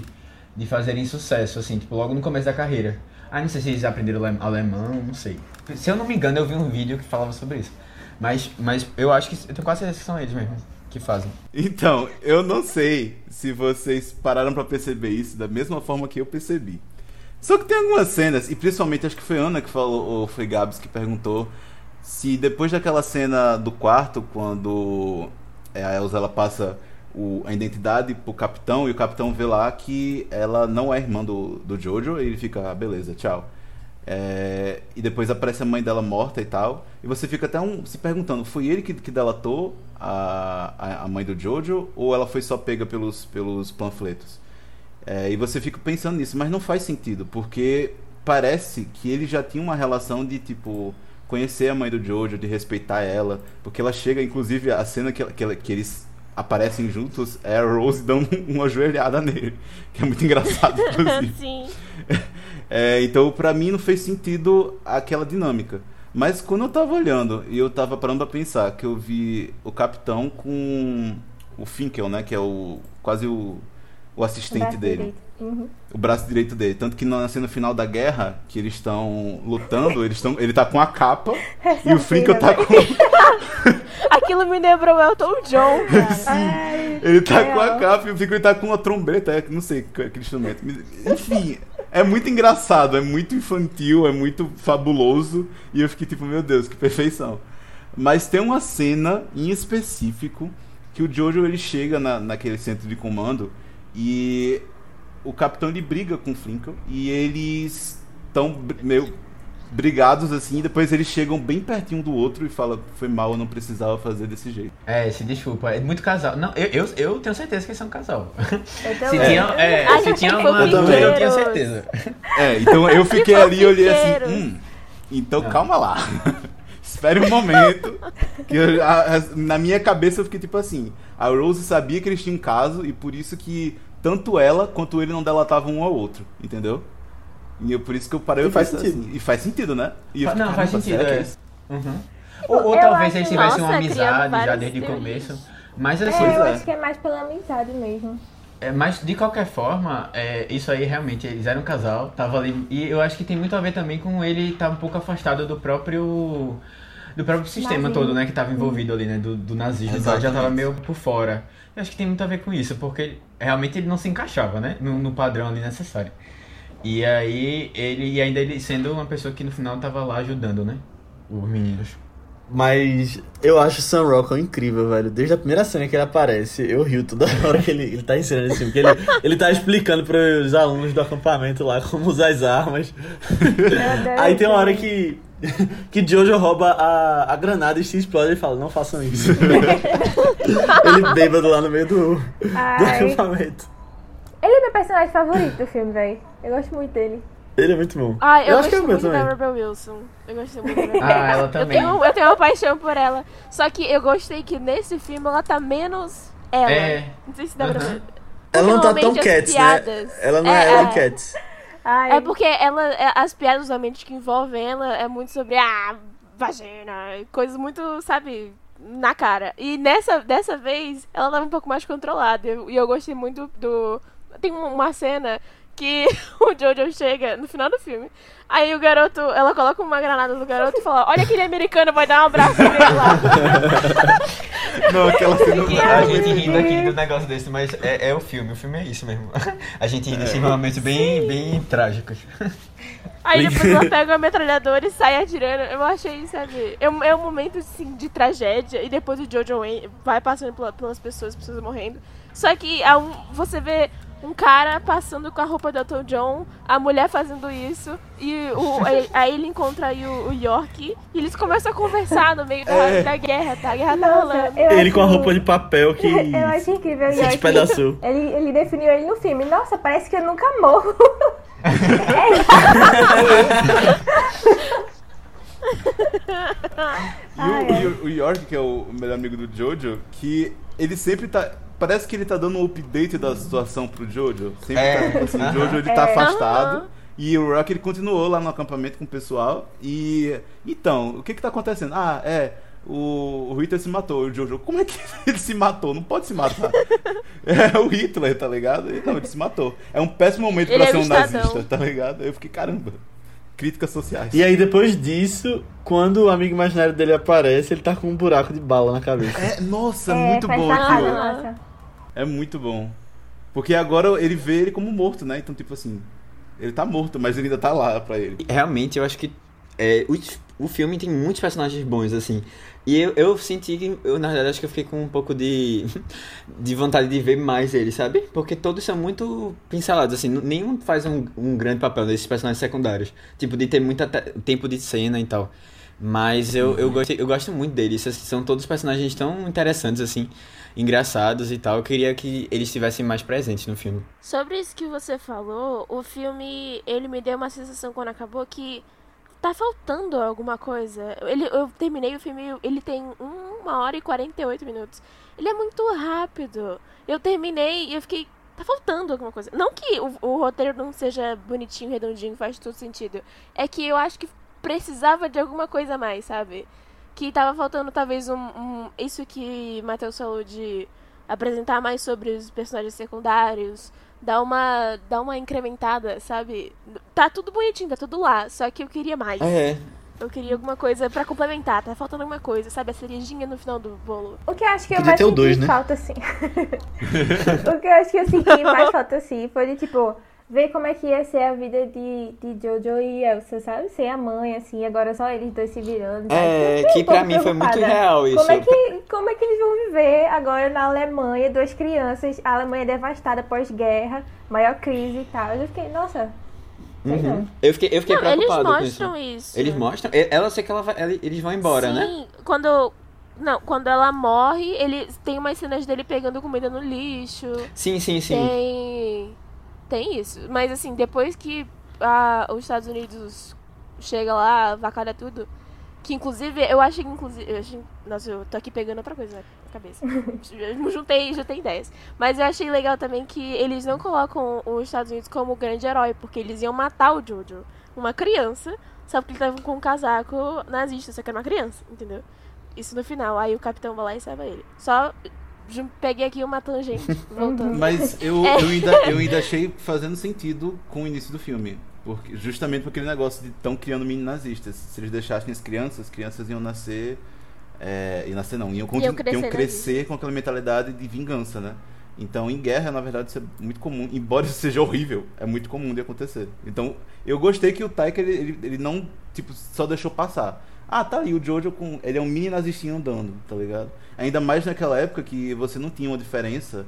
de fazerem sucesso, assim, tipo, logo no começo da carreira. Ah, não sei se eles aprenderam ale- alemão, não sei. Se eu não me engano, eu vi um vídeo que falava sobre isso. Mas, mas eu acho que. Eu tenho quase certeza que são eles mesmo que fazem. Então, eu não sei se vocês pararam pra perceber isso da mesma forma que eu percebi. Só que tem algumas cenas, e principalmente acho que foi Ana que falou, ou foi Gabs que perguntou, se depois daquela cena do quarto, quando é, a Elsa ela passa o- a identidade pro capitão, e o capitão vê lá que ela não é irmã do, do Jojo, e ele fica, ah, beleza, tchau. É, e depois aparece a mãe dela morta e tal. E você fica até um, se perguntando, foi ele que, que delatou a, a, mãe do Jojo ou ela foi só pega pelos, pelos panfletos? É, e você fica pensando nisso, mas não faz sentido, porque parece que ele já tinha uma relação de tipo conhecer a mãe do Jojo, de respeitar ela, porque ela chega, inclusive, a cena que, que, que eles aparecem juntos é a Rose dando uma joelhada nele, que é muito engraçado, inclusive. Sim. É, então, pra mim, não fez sentido aquela dinâmica. Mas quando eu tava olhando e eu tava parando pra pensar que eu vi o capitão com o Finkel, né? Que é o quase o, o assistente dele. direito. Uhum. O braço direito dele. Tanto que na cena final da guerra, que eles estão lutando, eles estão, ele tá com a capa e o Finkel tá com. Aquilo me lembrou o Elton John. Ai, Ele tá real. com a capa e o Finkel tá com uma trombeta, é, não sei que aquele instrumento. Enfim, é muito engraçado, é muito infantil, é muito fabuloso. E eu fiquei tipo, meu Deus, que perfeição. Mas tem uma cena em específico que o Jojo ele chega na, naquele centro de comando e o capitão ele briga com o Finkel e eles estão meio brigados assim, e depois eles chegam bem pertinho um do outro e falam, foi mal, eu não precisava fazer desse jeito. É, se desculpa, é muito casal. Não, eu, eu, eu tenho certeza que eles são um casal. Eu Se tinha, é, Ai, se gente, tinha alguma dúvida, eu tinha fofiqueiros. certeza. É, então eu fiquei ali e olhei assim, hum, então Ah. calma lá. Espere um momento. Que eu- a- a- na minha cabeça eu fiquei tipo assim, a Rose sabia que eles tinham um caso e por isso que tanto ela quanto ele não delatavam um ao outro, entendeu? E eu, por isso que eu parei E e faz sentido. assim, E faz sentido, né? E eu Não, faz "Caramba, sentido, é. eles-" Uhum. Ou, ou Eu talvez eles tivessem uma amizade já desde o começo. Mas É, assim, eu é. acho que é mais pela amizade mesmo. É, mas de qualquer forma, é, isso aí realmente, eles eram um casal, tava ali. E eu acho que tem muito a ver também com ele estar um pouco afastado do próprio. Do próprio sistema Nazismo. todo, né? Que tava envolvido ali, né? Do, do nazismo. Então ele já tava meio por fora. Eu acho que tem muito a ver com isso, porque realmente ele não se encaixava, né? No, no padrão ali necessário. E aí, ele. E ainda ele sendo uma pessoa que no final tava lá ajudando, né? Os meninos. Mas eu acho o Sam Rockwell incrível, velho. Desde a primeira cena que ele aparece, eu rio toda hora que ele, ele tá ensinando esse filme. Porque ele, ele tá explicando pros alunos do acampamento lá como usar as armas. Aí tem uma hora que, que Jojo rouba a, a granada e se explode e fala, não façam isso. ele bêbado lá no meio do, do Ai, acampamento. ele é meu personagem favorito do filme, velho. Eu gosto muito dele. Ele é muito bom. Ai, eu, acho que é gosto o meu muito da também. Rebel Wilson. Eu gostei muito da Rebel Ah, ela Eu também. tenho, eu tenho uma paixão por ela. Só que eu gostei que nesse filme ela tá menos ela. É. Não sei se dá pra Aham. ver. Ela não tá tão Cats, né? Ela não é, É, ela é. é Cats. Ai, É porque ela, é- as piadas usualmente que envolvem ela é muito sobre ah, vagina, coisas muito, sabe, na cara. E nessa dessa vez ela tava um pouco mais controlada. eu- E eu gostei muito do. Tem uma cena que o Jojo chega no final do filme. Aí o garoto, ela coloca uma granada no garoto e fala: Olha aquele americano, vai dar um abraço nele lá. Não, aquela cena Que A é gente rindo aqui do negócio desse, mas é, é o filme, o filme é isso mesmo. A gente ri desses momentos bem, bem trágicos. Aí depois ela pega uma metralhadora e sai atirando. Eu achei, sabe? É um, é um momento assim, de tragédia. E depois o Jojo Wayne vai passando pela- pelas pessoas, pessoas morrendo. Só que um- você vê um cara passando com a roupa do Elton John, a mulher fazendo isso, e o, aí, ele encontra aí o, o York, e eles começam a conversar no meio da, É. da guerra, tá? A guerra tá rolando. Ele acho- com a roupa de papel que Eu acho incrível. se York. despedaçou. Ele, ele definiu ele no filme. Nossa, parece que eu nunca morro. E Ai, o, e o- o York, que é o melhor amigo do Jojo, que ele sempre tá. Parece que ele tá dando um update da situação pro Jojo. Sempre É. tá, assim. Jojo ele tá É. afastado. Aham. E o Rock ele continuou lá no acampamento com o pessoal. E. Então, o que que tá acontecendo? Ah, é. O, o Hitler se matou. E o Jojo, como é que ele se matou? Não pode se matar. é o Hitler, tá ligado? E, não, ele se matou. É um péssimo momento Ele pra é ser um nazista, tá ligado? Eu fiquei, caramba. Críticas sociais. E aí depois disso, quando o amigo imaginário dele aparece, ele tá com um buraco de bala na cabeça. É, nossa, É, muito bom aquilo. nossa. É muito bom. Porque agora ele vê ele como morto, né? Então, tipo assim, ele tá morto, mas ele ainda tá lá pra ele. Realmente, eu acho que é, o, o filme tem muitos personagens bons, assim. E eu, eu senti que, eu, na verdade, acho que eu fiquei com um pouco de, de vontade de ver mais eles, sabe? Porque todos são muito pincelados, assim. Nenhum faz um, um grande papel nesses personagens secundários. Tipo, de ter muito te- tempo de cena e tal. Mas eu, eu, gostei, eu gosto muito deles. assim, São todos personagens tão interessantes, assim. Engraçados e tal. Eu queria que eles estivessem mais presentes no filme. Sobre isso que você falou, o filme, ele me deu uma sensação quando acabou que tá faltando alguma coisa. Ele, eu terminei o filme, ele tem uma hora e 48 minutos. Ele é muito rápido. Eu terminei e eu fiquei. Tá faltando alguma coisa. Não que o, o roteiro não seja bonitinho, redondinho, faz todo sentido. É que eu acho que precisava de alguma coisa a mais, sabe? Que tava faltando talvez um. um isso que Matheus falou de apresentar mais sobre os personagens secundários, dar uma, dar uma incrementada, sabe? Tá tudo bonitinho, tá tudo lá, só que eu queria mais. É, Eu queria alguma coisa pra complementar, tá faltando alguma coisa, sabe? A cerejinha no final do bolo. O que eu acho que eu mais senti dois, né? falta, assim. o que eu acho que eu senti mais falta, assim, foi de, tipo, ver como é que ia ser a vida de, de Jojo e Elsa, sabe? Sem a mãe, assim, agora só eles dois se virando. sabe? É, que um pra mim foi muito real isso. Como é, que, como é que eles vão viver agora na Alemanha, duas crianças, a Alemanha devastada pós-guerra, maior crise e tal. Eu fiquei, nossa, não. Eu fiquei, eu fiquei Não, eles preocupado com isso. mostram isso. Eles mostram? Ela sei que ela vai, eles vão embora, né? Sim, quando. Não, quando ela morre, ele tem umas cenas dele pegando comida no lixo. Sim, sim, sim. Tem. Tem isso. Mas assim, depois que a- os Estados Unidos chega lá, vacalha tudo. Que inclusive, eu acho que inclusive. Eu achei, nossa, eu tô aqui pegando outra coisa na cabeça. eu juntei, juntei ideias. Mas eu achei legal também que eles não colocam os Estados Unidos como o grande herói, porque eles iam matar o Jojo. Uma criança, só porque ele tava com um casaco nazista, só que era uma criança, entendeu? Isso no final. Aí o capitão vai lá e salva ele. Só peguei aqui uma tangente, voltando. Mas eu, É. eu, ainda, eu ainda achei fazendo sentido com o início do filme. Porque, justamente por aquele negócio de estão criando mini nazistas. Se eles deixassem as crianças, as crianças iam nascer. É, iam nascer não, iam, continu- Iam crescer iam crescer com aquela mentalidade de vingança, né? Então, em guerra, na verdade, isso é muito comum. Embora isso seja horrível, é muito comum de acontecer. Então, eu gostei que o Taika, ele, ele, ele não, tipo, só deixou passar. Ah, tá ali, o Jojo com... Ele é um mini nazistinho andando, tá ligado? Ainda mais naquela época que você não tinha uma diferença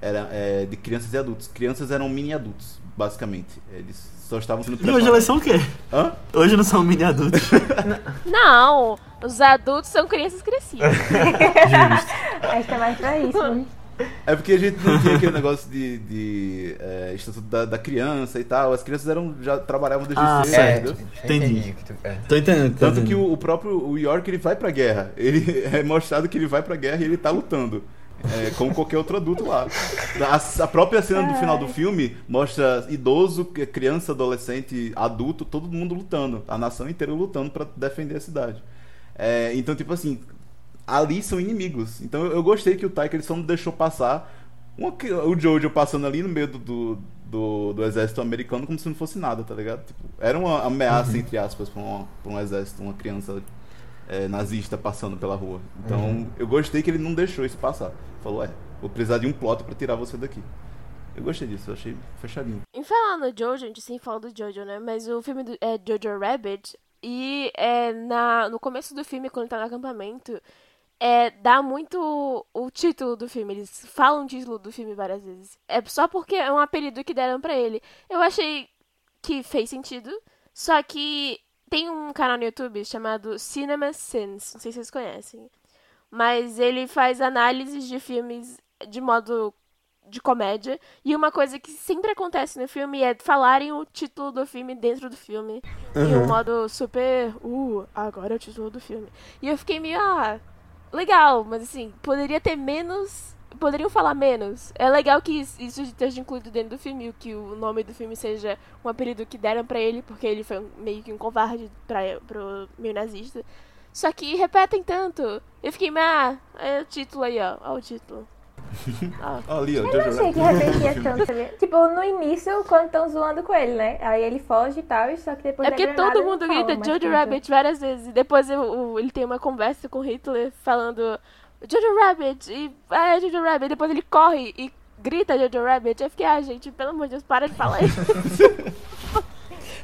era, é, de crianças e adultos. Crianças eram mini adultos, basicamente. Eles só estavam sendo E hoje elas são o quê? Hã? Hoje não são mini adultos. Não, os adultos são crianças crescidas. Acho que é mais pra isso. né? É porque a gente não tinha aquele negócio de, de é, estatuto da, da criança e tal. As crianças eram, já trabalhavam desde Ah, cedo, certo. entendeu? eu Entendi. é. Tô entendendo. Tanto que o, o próprio o York ele vai pra guerra. Ele é mostrado que ele vai pra guerra e ele tá lutando. É, como qualquer outro adulto lá. A, a própria cena do final do filme mostra idoso, criança, adolescente, adulto, todo mundo lutando. A nação inteira lutando pra defender a cidade. É, então, tipo assim, ali são inimigos. Então eu, gostei que o Taika ele só não deixou passar uma o Jojo passando ali no meio do, do, do- do exército americano como se não fosse nada, tá ligado? Tipo, era uma ameaça, entre aspas, pra, uma- pra um exército, uma criança é, nazista passando pela rua. Então eu gostei que ele não deixou isso passar. Falou, é, vou precisar de um plot pra tirar você daqui. Eu gostei disso, eu achei fechadinho. Em falar no Jojo, a gente sempre fala do Jojo, né? Mas o filme do, é Jojo Rabbit. E é, na, no começo do filme, quando ele tá no acampamento, é, dá muito o, o título do filme. Eles falam o título do filme várias vezes. É só porque é um apelido que deram pra ele. Eu achei que fez sentido. Só que tem um canal no YouTube chamado Cinema Sins. Não sei se vocês conhecem. Mas ele faz análises de filmes de modo de comédia. E uma coisa que sempre acontece no filme é falarem o título do filme dentro do filme. Em um modo super. Uh, agora é o título do filme. E eu fiquei meio. Ah, legal, mas assim, poderia ter menos. Poderiam falar menos. É legal que isso esteja incluído dentro do filme, que o nome do filme seja um apelido que deram pra ele, porque ele foi meio que um covarde pra, pro meio nazista. Só que repetem tanto. Eu fiquei, ah, é o título aí, ó. Ó o título. Ó, ali, ó, Eu não Jojo achei que repetia tanto, sabia? Tipo, no início, quando estão zoando com ele, né? Aí ele foge e tal, só que depois É porque granada todo mundo grita Jojo tanto. Rabbit várias vezes. E depois eu- ele tem uma conversa com Hitler falando Jojo Rabbit e ah, é Jojo Rabbit. Depois ele corre e grita Jojo Rabbit. Eu fiquei, ah, gente, pelo amor de Deus, para de falar isso.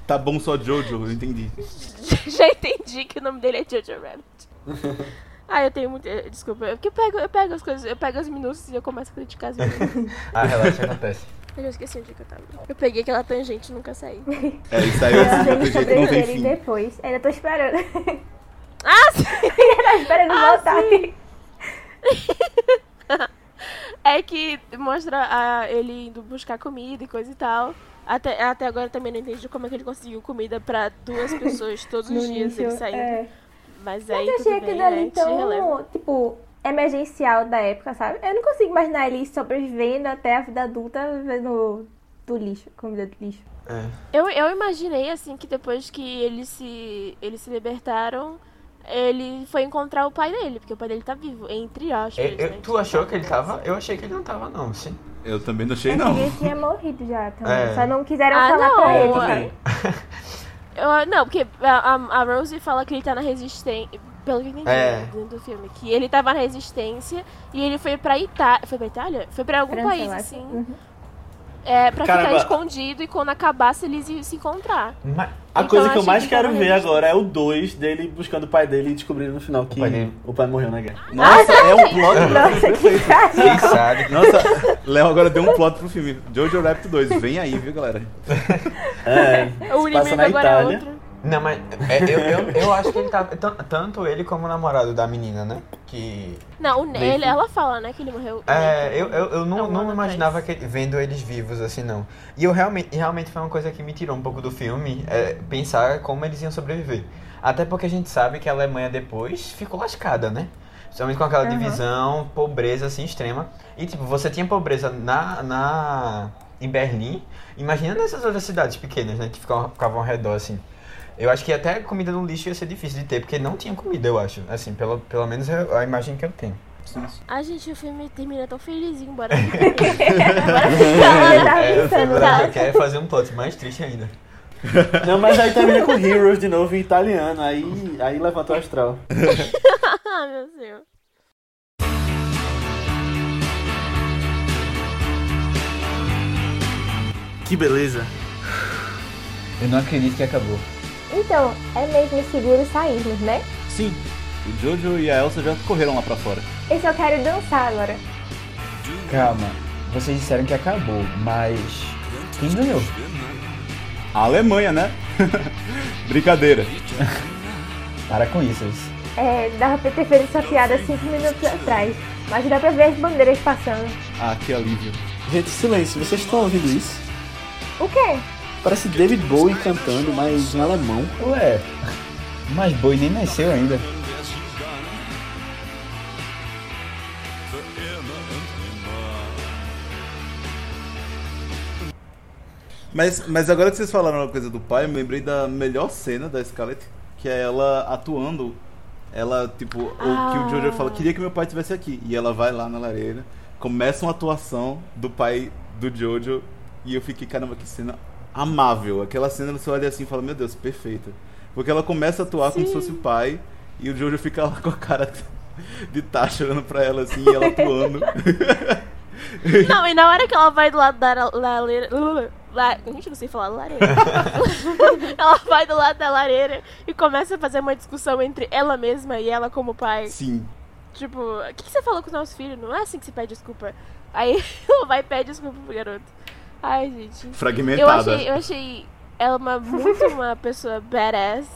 Tá bom só Jojo, eu entendi. Já entendi que o nome dele é Jojo Rabbit. Ah, eu tenho muito. eh, Desculpa, é porque eu pego, eu pego as coisas, eu pego os minutos e eu começo a criticar as minhas. Ah, relaxa, acontece. eu já esqueci onde que eu tava. Eu peguei aquela tangente e nunca saí. É, aí Eu assim, daquele sobre jeito não tem ele fim. depois. Ainda tô esperando. Ah, sim! tô esperando Ah, voltar. sim. É que mostra a- ele indo buscar comida e coisa e tal. Até, até agora eu também não entendi como é que ele conseguiu comida pra duas pessoas todos os dias início, ele saindo. é. Mas aí Mas eu achei aquilo né? Ali tão, tipo, emergencial da época, sabe? Eu não consigo imaginar ele sobrevivendo até a vida adulta vivendo do lixo, comida do lixo. É. Eu, eu imaginei, assim, que depois que eles se, eles se libertaram, ele foi encontrar o pai dele, porque o pai dele tá vivo, entre aspas, Eu- eu- né? tu achou que ele tava? Eu achei que ele não tava, não. Sim. Eu também não achei, Eu não. ele tinha morrido já também. É. Só não quiseram Ah, falar não, pra ele, eu- sabe? Eu- não, porque a, a- Rose fala que ele tá na resistência. Pelo que eu entendi É. dentro do filme. Que ele tava na resistência e ele foi pra Itália. Foi pra Itália? Foi pra algum França, país, assim. Uhum. É, pra Caramba. ficar escondido e quando acabasse eles iam se encontrar. Mas A Então, coisa que eu mais que quero ver agora é o 2 dele buscando o pai dele e descobrindo no final que pai dele. o pai morreu na guerra. Nossa, é um plot. Nossa, que sabe? Nossa, Léo agora deu um plot pro filme. Jojo Rabbit 2. Vem aí, viu, galera? É, O passa na agora é Itália. outro. Não, mas é, eu, eu, eu acho que ele tá. tan- Tanto ele como o namorado da menina, né? Que. Não, o, ele, ela fala, né, que ele morreu. É, eu, eu, eu Há não, não imaginava que, vendo eles vivos assim, não. E eu realmente, realmente foi uma coisa que me tirou um pouco do filme, é, pensar como eles iam sobreviver. Até porque a gente sabe que a Alemanha depois ficou lascada, né? Principalmente com aquela Uhum. divisão, pobreza assim extrema. E tipo, você tinha pobreza na, na em Berlim, imagina nessas outras cidades pequenas, né? Que ficavam, ficavam ao redor assim. Eu acho que até comida no lixo ia ser difícil de ter, porque não tinha comida, eu acho. Assim, pelo, pelo menos é a imagem que eu tenho. A gente, o filme termina tão felizinho, bora. É, o filme pensando. ela quer fazer um plot mais triste ainda. Não, mas aí termina com Heroes de novo em italiano, aí, aí levanta o astral. ah, meu Deus. Que beleza. Eu não acredito que acabou. Então, é mesmo seguro sairmos, né? Sim. O Jojo e a Elsa já correram lá pra fora. Eu só quero dançar agora. Calma, vocês disseram que acabou, mas quem ganhou? A Alemanha, né? Brincadeira. Para com isso. É, dava pra ter feito essa piada cinco minutos atrás. Mas dá pra ver as bandeiras passando. Ah, que alívio. Gente, silêncio, vocês estão ouvindo isso? O quê? Parece David Bowie cantando, mas em alemão. Ué, mas boi nem nasceu ainda. Mas, mas agora que vocês falaram uma coisa do pai, eu me lembrei da melhor cena da Scarlett, que é ela atuando. Ela, tipo, o que o Jojo fala, queria que meu pai estivesse aqui. E ela vai lá na lareira, começa uma atuação do pai do Jojo, e eu fiquei, caramba, que cena amável. Aquela cena você olha assim e fala, meu Deus, perfeita. Porque ela começa a atuar como se fosse o pai, e o Jojo fica lá com a cara de taxa olhando pra ela assim, e ela atuando. Não, e na hora que ela vai do lado da la- lareira. La, gente, não sei falar lareira. ela vai do lado da lareira e começa a fazer uma discussão entre ela mesma e ela como pai. Sim. Tipo, o que, que você falou com os nossos filhos? Não é assim que se pede desculpa. Aí ela vai e pede desculpa pro garoto. Ai, gente. Eu Fragmentada. achei, eu achei ela uma, muito uma pessoa badass.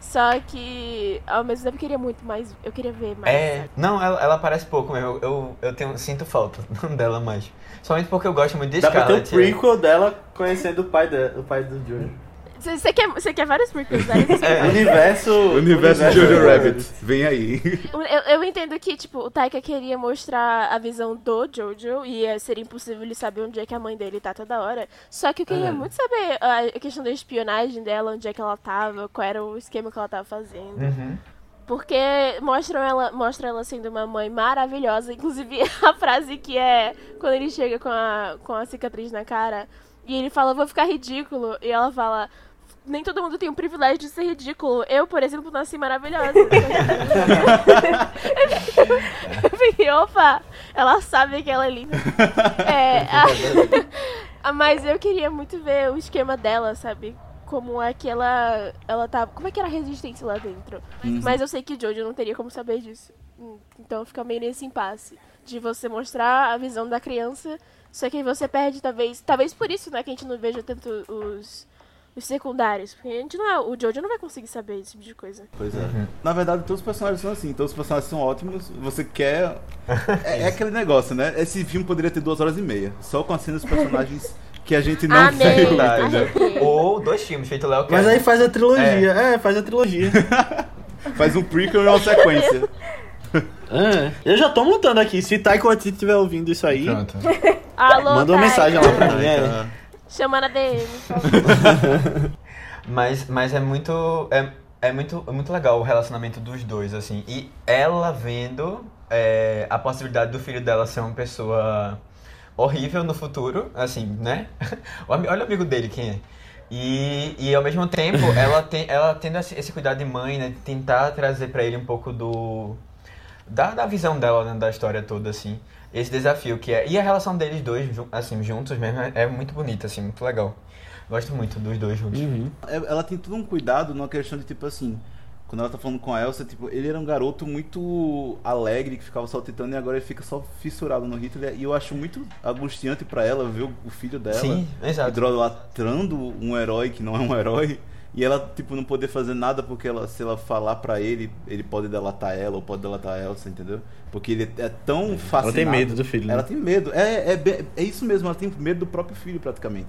Só que ao mesmo tempo eu queria muito mais. Eu queria ver mais. É, não, ela, ela parece pouco mesmo. Eu, eu, eu tenho, sinto falta dela mais. Somente porque eu gosto muito de Dá pra ter um Scarlett. é. prequel dela conhecendo o pai, da, o pai do Jojo. Você quer, você quer vários prequels, né? É. Universo. Universo de Jojo Rabbit. Vem aí. Eu, eu entendo que, tipo, o Taika queria mostrar a visão do Jojo e ia ser impossível ele saber onde é que a mãe dele tá toda hora. Só que eu queria É. muito saber a a questão da espionagem dela, onde é que ela tava, qual era o esquema que ela tava fazendo. Uhum. Porque mostram ela, mostra ela sendo uma mãe maravilhosa. Inclusive, a frase que é quando ele chega com a, com a cicatriz na cara e ele fala, vou ficar ridículo. E ela fala, nem todo mundo tem o privilégio de ser ridículo. Eu, por exemplo, nasci maravilhosa. Eu fiquei, opa, ela sabe que ela é linda. É, a- mas eu queria muito ver o esquema dela, sabe? Como é que ela, ela tá. Como é que era a resistência lá dentro? Mas eu sei que Jojo não teria como saber disso. Então fica meio nesse impasse. De você mostrar a visão da criança, só que você perde, talvez. Talvez por isso, né, que a gente não veja tanto os, os secundários. Porque a gente não é. O Jojo não vai conseguir saber esse tipo de coisa. Pois é. Uhum. Na verdade, todos os personagens são assim. Todos os personagens são ótimos. Você quer. É, é aquele negócio, né? Esse filme poderia ter duas horas e meia. Só com as cenas dos personagens que a gente não Amei. viu, Verdade. Ou dois filmes feito Léo Mas aí faz a trilogia. É, faz a trilogia. Faz um prequel e uma sequência. É, eu já tô montando aqui. Se Taika Waititi estiver ouvindo isso aí, Pronto. Alô, manda uma mensagem lá pra mim. É. cara. Chama na DM. Mas, mas é muito. É, é muito, é muito legal o relacionamento dos dois, assim. E ela vendo é, a possibilidade do filho dela ser uma pessoa horrível no futuro, assim, né? Olha o amigo dele, quem é. E, e ao mesmo tempo, ela, tem, ela tendo esse, esse cuidado de mãe, né? De tentar trazer pra ele um pouco do. Da, da visão dela, né, da história toda, assim. Esse desafio que é. E a relação deles dois, assim, juntos mesmo, é, é muito bonita, assim, muito legal. Gosto muito dos dois juntos. Uhum. É- Ela tem todo um cuidado numa questão de tipo assim. Quando ela tá falando com a Elsa, tipo, ele era um garoto muito alegre, que ficava saltitando e agora ele fica só fissurado no Hitler. E eu acho muito angustiante pra ela ver o, o filho dela Sim, exato. idolatrando um herói que não é um herói. E ela, tipo, não poder fazer nada porque ela, se ela falar pra ele, ele pode delatar ela ou pode delatar a Elsa, entendeu? Porque ele é tão fascinado. Ela tem medo do filho, né? Ela tem medo. É, é, é isso mesmo, ela tem medo do próprio filho, praticamente.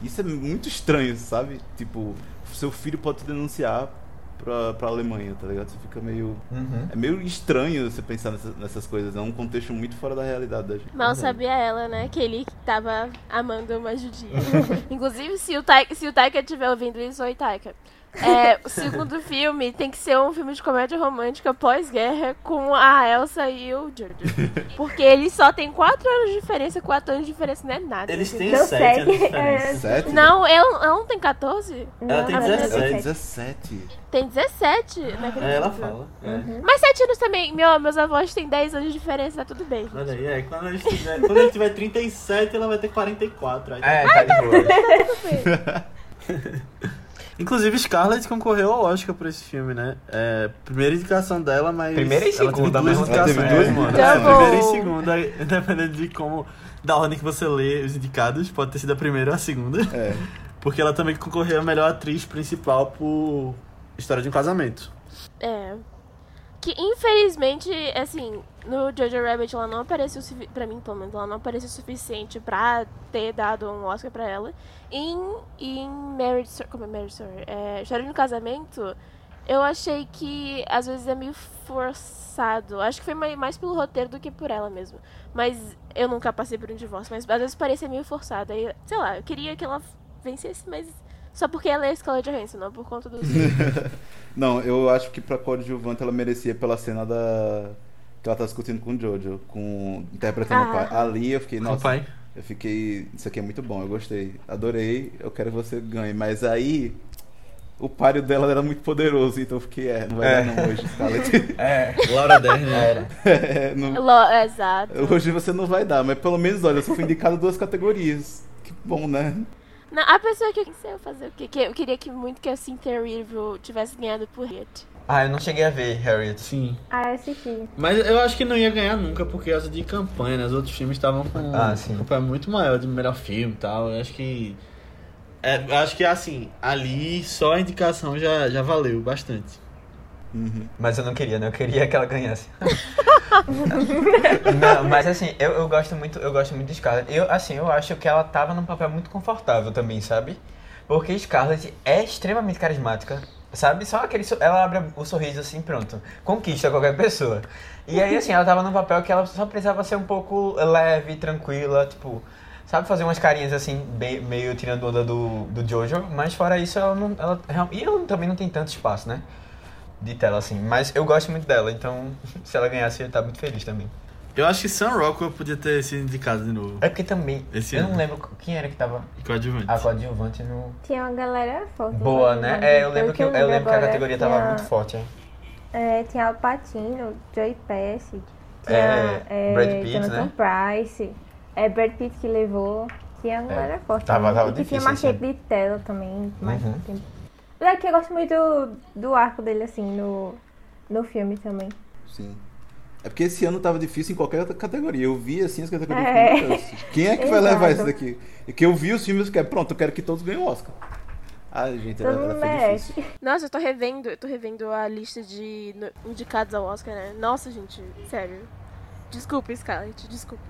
Isso é muito estranho, sabe? Tipo, seu filho pode te denunciar pra, pra Alemanha, tá ligado? Você fica meio. Uhum. É meio estranho você pensar nessas, nessas coisas. É um contexto muito fora da realidade da gente. Mal sabia ela, né, que ele tava amando uma judia. Inclusive, se o, Taika, se o Taika estiver ouvindo isso, oi, Taika. É, o segundo filme tem que ser um filme de comédia romântica pós-guerra com a Elsa e o Jojo. Porque eles só têm 4 anos de diferença, 4 anos de diferença não é nada. Eles têm Então, 7 anos de diferença. é. Sete? Não, ela, ela não tem 14? Ela tem Não, Ela 17. tem 17. Tem 17 naquele É, ela filme. fala. É. Mas 7 anos também. Meu, meus avós têm 10 anos de diferença, tá tudo bem. Olha aí, é, quando ele tiver, quando ele tiver 37, ela vai ter 44. Aí É, tá de boa. Inclusive, Scarlett concorreu ao Oscar por esse filme, né? É, primeira indicação dela, mas. Primeira e ela teve segunda, duas indicações, teve mano. duas? É, primeira e segunda, independente de como. Da ordem que você lê os indicados, pode ter sido a primeira ou a segunda. É. Porque ela também concorreu a melhor atriz principal por História de um Casamento. É. Que infelizmente, assim, no Jojo Rabbit ela não apareceu, pra mim pelo menos, ela não apareceu o suficiente pra ter dado um Oscar pra ela. Em, em Marriage Story, como é Marriage Story? É, História de um Casamento, eu achei que às vezes é meio forçado. Acho que foi mai- mais pelo roteiro do que por ela mesmo. Mas eu nunca passei por um divórcio, mas às vezes parecia meio forçado. Aí, sei lá, eu queria que ela vencesse, mas só porque ela é a Scarlett Johansson, não por conta dos... Não, eu acho que pra coadjuvante ela merecia pela cena da. Que ela tá discutindo com o Jojo, com. interpretando o Ah. pai. Ali eu fiquei, o nossa. pai. Eu fiquei. Isso aqui é muito bom, eu gostei. Adorei, eu quero que você ganhe. Mas aí. O páreo dela era muito poderoso, então eu fiquei, é, não vai É. dar não hoje, Scarlett. É, Laura Dern, né? era. É, não- Lo- Exato. hoje você não vai dar, mas pelo menos, olha, eu só fui indicado duas categorias. Que bom, né? Não, a pessoa que eu sei fazer o quê? Que eu queria que muito que a Cynthia Erivo tivesse ganhado por Harriet. Ah, eu não cheguei a ver Harriet. Sim. Ah, eu assisti. Mas eu acho que não ia ganhar nunca por causa de campanha, né? Os outros filmes estavam com Ah, sim. uma campanha muito maior de melhor filme e tal. Eu acho que. É, eu acho que assim, ali só a indicação já, já valeu bastante. Uhum. Mas eu não queria, né? Eu queria que ela ganhasse. não, mas assim, eu, eu gosto muito, eu gosto muito de Scarlett. Eu, assim, eu acho que ela tava num papel muito confortável também, sabe? Porque Scarlett é extremamente carismática, sabe? Só aquele, ela abre o sorriso assim, pronto, conquista qualquer pessoa. E aí, assim, ela tava num papel que ela só precisava ser um pouco leve, tranquila, tipo, sabe? Fazer umas carinhas assim, bem- meio tirando onda do, do Jojo, mas fora isso, ela não. Ela, e ela também não tem tanto espaço, né? De tela, assim. Mas eu gosto muito dela, então se ela ganhasse, eu ia estar muito feliz também. Eu acho que Sam Rockwell podia ter sido indicado de novo. É porque também, Esse eu ano. não lembro quem era que tava Coadjuvante. a coadjuvante no... Tinha uma galera forte. Boa, no né? É, eu lembro que, eu, eu lembro que a categoria tava tinha- muito forte. é. É, tinha Al Pacino, Joey Pesci, tinha É, é, Brad Pitt, Jonathan né? Price, é Brad Pitt que levou, tinha uma galera forte. tava- também. tava e que tinha difícil, Machete assim. de Tela também. mais Uhum. tempo. É que eu gosto muito do, do arco dele, assim, no, no filme também. Sim. É porque esse ano tava difícil em qualquer outra categoria. Eu vi assim as categorias. É. Quem é que vai levar isso daqui? E que eu vi os filmes que é pronto, eu quero que todos ganhem o Oscar. Ai, gente, Todo era, era difícil. Nossa, eu tô revendo, eu tô revendo a lista de indicados ao Oscar, né? Nossa, gente, sério. Desculpa, Scarlett, desculpa.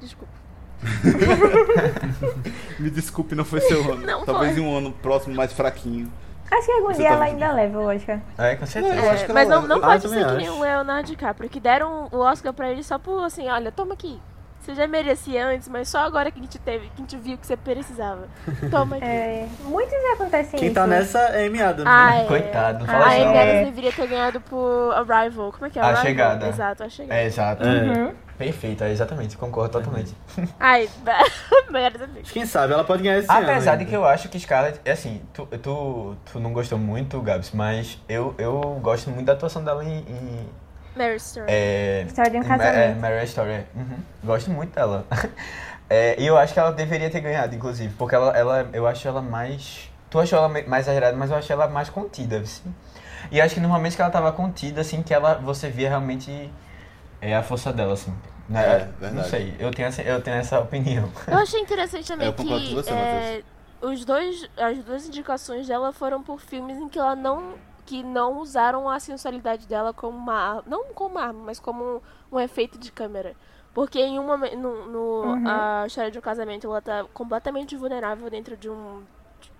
Desculpa. Me desculpe, não foi seu ano. Não Talvez foi. em um ano próximo mais fraquinho. Acho que algum Você dia tá ela ainda leva o Oscar. É, com certeza. Eu acho É, que mas não, não pode Ah, ser que também nem acho. o Leonardo DiCaprio, que deram o Oscar pra ele só por assim, olha, toma aqui. Você já merecia antes, mas só agora que a gente teve, que a gente viu que você precisava. Toma aqui. É, muitos acontecem Quem isso. tá nessa é Amy Adams. Ah, né? é. Coitado, não fala A assim. Amy é. Adams deveria ter ganhado por Arrival. Como é que é? A Arrival? Chegada. Exato, a chegada. É, exato. É. Uhum. Perfeito, é, exatamente, concordo totalmente. Ai, merda. Quem sabe, ela pode ganhar esse Apesar ano. de que eu acho que Scarlett, é assim, tu, tu, tu não gostou muito, Gabs, mas eu, eu gosto muito da atuação dela em. em Mary Story. é, História de um em Ma- casamento. É, Marriage Story. é. Uhum. Gosto muito dela. É, e eu acho que ela deveria ter ganhado, inclusive, porque ela, ela eu acho ela mais. Tu achou ela mais exagerada, mas eu achei ela mais contida, assim. E acho que no momento que ela tava contida, assim, que ela você via realmente é, a força dela, assim. Né? É, Não verdade. sei, eu tenho, essa, eu tenho essa opinião. Eu achei interessante também Eu que você, é, os dois, as duas indicações dela foram por filmes em que ela não que não usaram a sensualidade dela como uma arma, não como uma arma, mas como um, um efeito de câmera. Porque em um momento, no, no Uhum. a história de um casamento, ela tá completamente vulnerável dentro de um,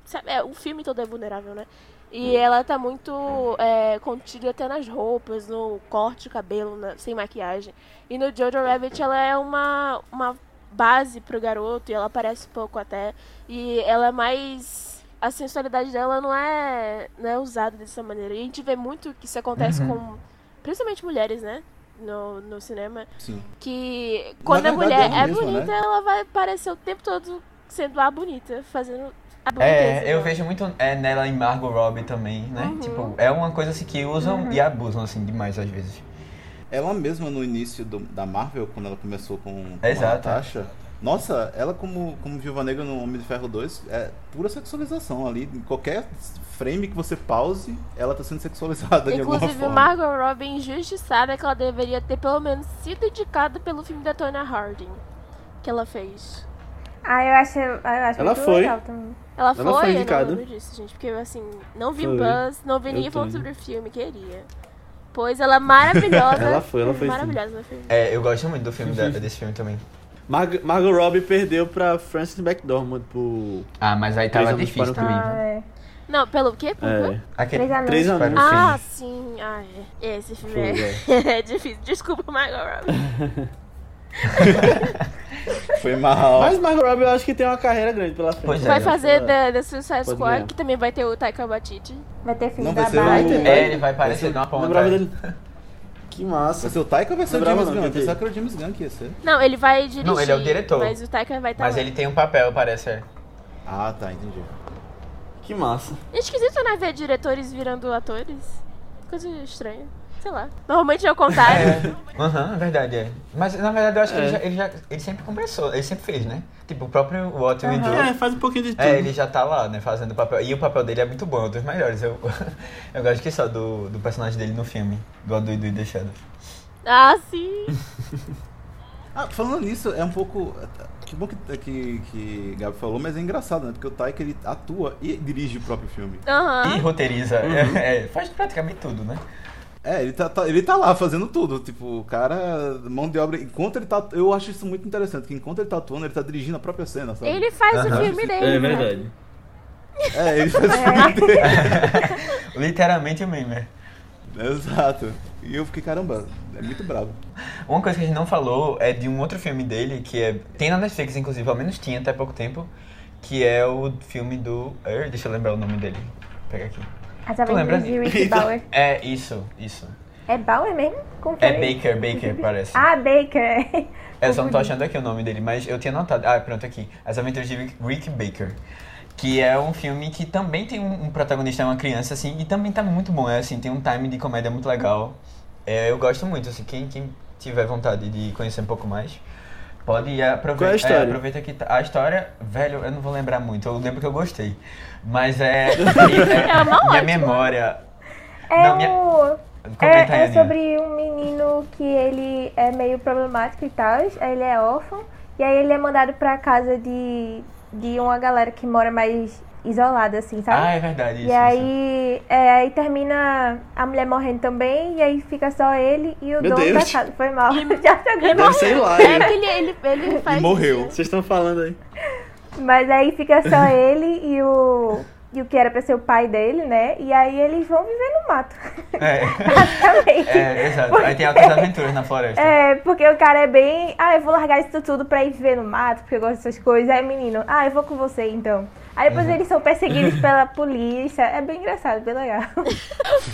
sabe, é, o filme todo é vulnerável, né? E ela tá muito é, contida até nas roupas, no corte de cabelo, na- sem maquiagem. E no Jojo Rabbit ela é uma, uma base pro garoto e ela aparece pouco até. E ela é mais. A sensualidade dela não é, não é usada dessa maneira. E a gente vê muito que isso acontece Uhum. com. Principalmente mulheres, né? No, no cinema. Sim. Que quando a mulher ela é mesma, bonita, né? ela vai aparecer o tempo todo sendo a bonita, fazendo. É, eu vejo muito é, nela em Margot Robbie também, né? Uhum. Tipo, é uma coisa assim que usam e abusam, assim, demais às vezes. Ela mesma no início do- da Marvel, quando ela começou com, com Exato. a Natasha, nossa, ela como, como Viúva Negra no Homem de Ferro 2 é pura sexualização ali. Em qualquer frame que você pause, ela tá sendo sexualizada de alguma Inclusive, forma. Margot Robbie injustiçada que ela deveria ter pelo menos sido indicada pelo filme da Tonya Harding que ela fez. Ah, eu acho, eu acho Ela muito foi. legal também. Ela foi, foi eu indicada. não lembro disso, gente, porque assim, não vi Foi. buzz, não vi Eu ninguém falando sobre o filme, queria. Pois ela é maravilhosa. Ela foi, ela foi sim. Maravilhosa no filme. É, eu gosto muito do filme da- desse filme também. Mar Margot Robbie perdeu pra Frances McDormand por... Ah, mas aí tava difícil também. Ah, né? é. Não, pelo quê? Por É? Aquele... Três anúncios. três anúncios. Ah, sim. Ah, é. Esse filme Foi, é... é difícil. Desculpa, Margot Robbie. Foi mal. Mas Margot Robbie eu acho que tem uma carreira grande pela frente. Pois é. Vai né? fazer da, da Suicide Pode Squad, ganhar. que também vai ter o Taika Waititi. Vai ter filme Não, da vai ser Barbie. o- É, ele vai aparecer ser- numa ponta. Dele. Que Vai massa. ser o Taika ou vai ser o James não, Gunn? que- Pensava que era o James Gunn que ia ser. Não, ele vai dirigir. Não, ele é o diretor. Mas o Taika vai estar Mas lá. ele tem um papel, parece. é. Ah, tá, entendi. Que massa. É esquisito, né, ver diretores virando atores. Coisa estranha. Sei lá. Normalmente é o contrário. É, aham, é verdade, é. Mas na verdade eu acho que É. ele, já, ele, já, ele sempre começou, ele sempre fez, né? Tipo, o próprio What We Do. É, faz um pouquinho de tudo. É, ele já tá lá, né, fazendo o papel. E o papel dele é muito bom, é um dos melhores. Eu, eu gosto que só do, do personagem dele no filme, do Aduido e The Shadow. ah, sim. Ah, falando nisso, é um pouco. Que bom que, que, que Gabi falou, mas é engraçado, né? Porque o Taika ele atua e dirige o próprio filme. Aham. E roteiriza, é, é, faz praticamente tudo, né? É, ele tá, tá- ele tá lá fazendo tudo. Tipo, o cara, mão de obra. Enquanto ele tá. Eu acho isso muito interessante, que enquanto ele tá atuando, ele tá dirigindo a própria cena, sabe? Ele faz o Aham. filme dele. É né? verdade. É, ele faz o filme dele. Literalmente o meme. Exato. E eu fiquei, caramba, é muito bravo. Uma coisa que a gente não falou é de um outro filme dele, que é. Tem na Netflix, inclusive, ao menos tinha até pouco tempo, que é o filme do. Deixa eu lembrar o nome dele. Vou pegar aqui. As aventuras de Eita. Bauer. É isso, isso. É Bauer mesmo? Como É? Baker, Baker, parece. Ah, Baker. Eu só não tô achando aqui o nome dele, mas eu tinha notado. Ah, pronto, aqui. As Aventuras de Rick, Rick Baker. Que é um filme que também tem um, um protagonista, uma criança, assim, e também tá muito bom. É assim, tem um time de comédia muito legal. É, eu gosto muito, assim, quem, quem tiver vontade de conhecer um pouco mais, pode aproveitar. Qual é a história? aproveita que tá- a história, velho, eu não vou lembrar muito, eu lembro que eu gostei. Mas é. é, É uma minha ótima. memória. É Não, minha- o... Completa É, é sobre um menino que ele é meio problemático e tal, aí ele é órfão, e aí ele é mandado pra casa de, de uma galera que mora mais isolada, assim, sabe? Ah, é verdade. Isso, e aí, é, aí termina a mulher morrendo também, e aí fica só ele e o Meu dono Deus. da casa. Foi mal. Já joguei ser lá, É que ele, ele, ele faz. morreu. isso. Vocês estão falando aí. Mas aí fica só ele e o. E o que era pra ser o pai dele, né? E aí eles vão viver no mato. É. Basicamente. É, exato. Aí tem altas aventuras na floresta. É, porque o cara é bem. Ah, eu vou largar isso tudo pra ir viver no mato, porque eu gosto dessas coisas. Aí, menino, ah, eu vou com você então. Aí depois eles são perseguidos pela polícia. É bem engraçado, bem legal.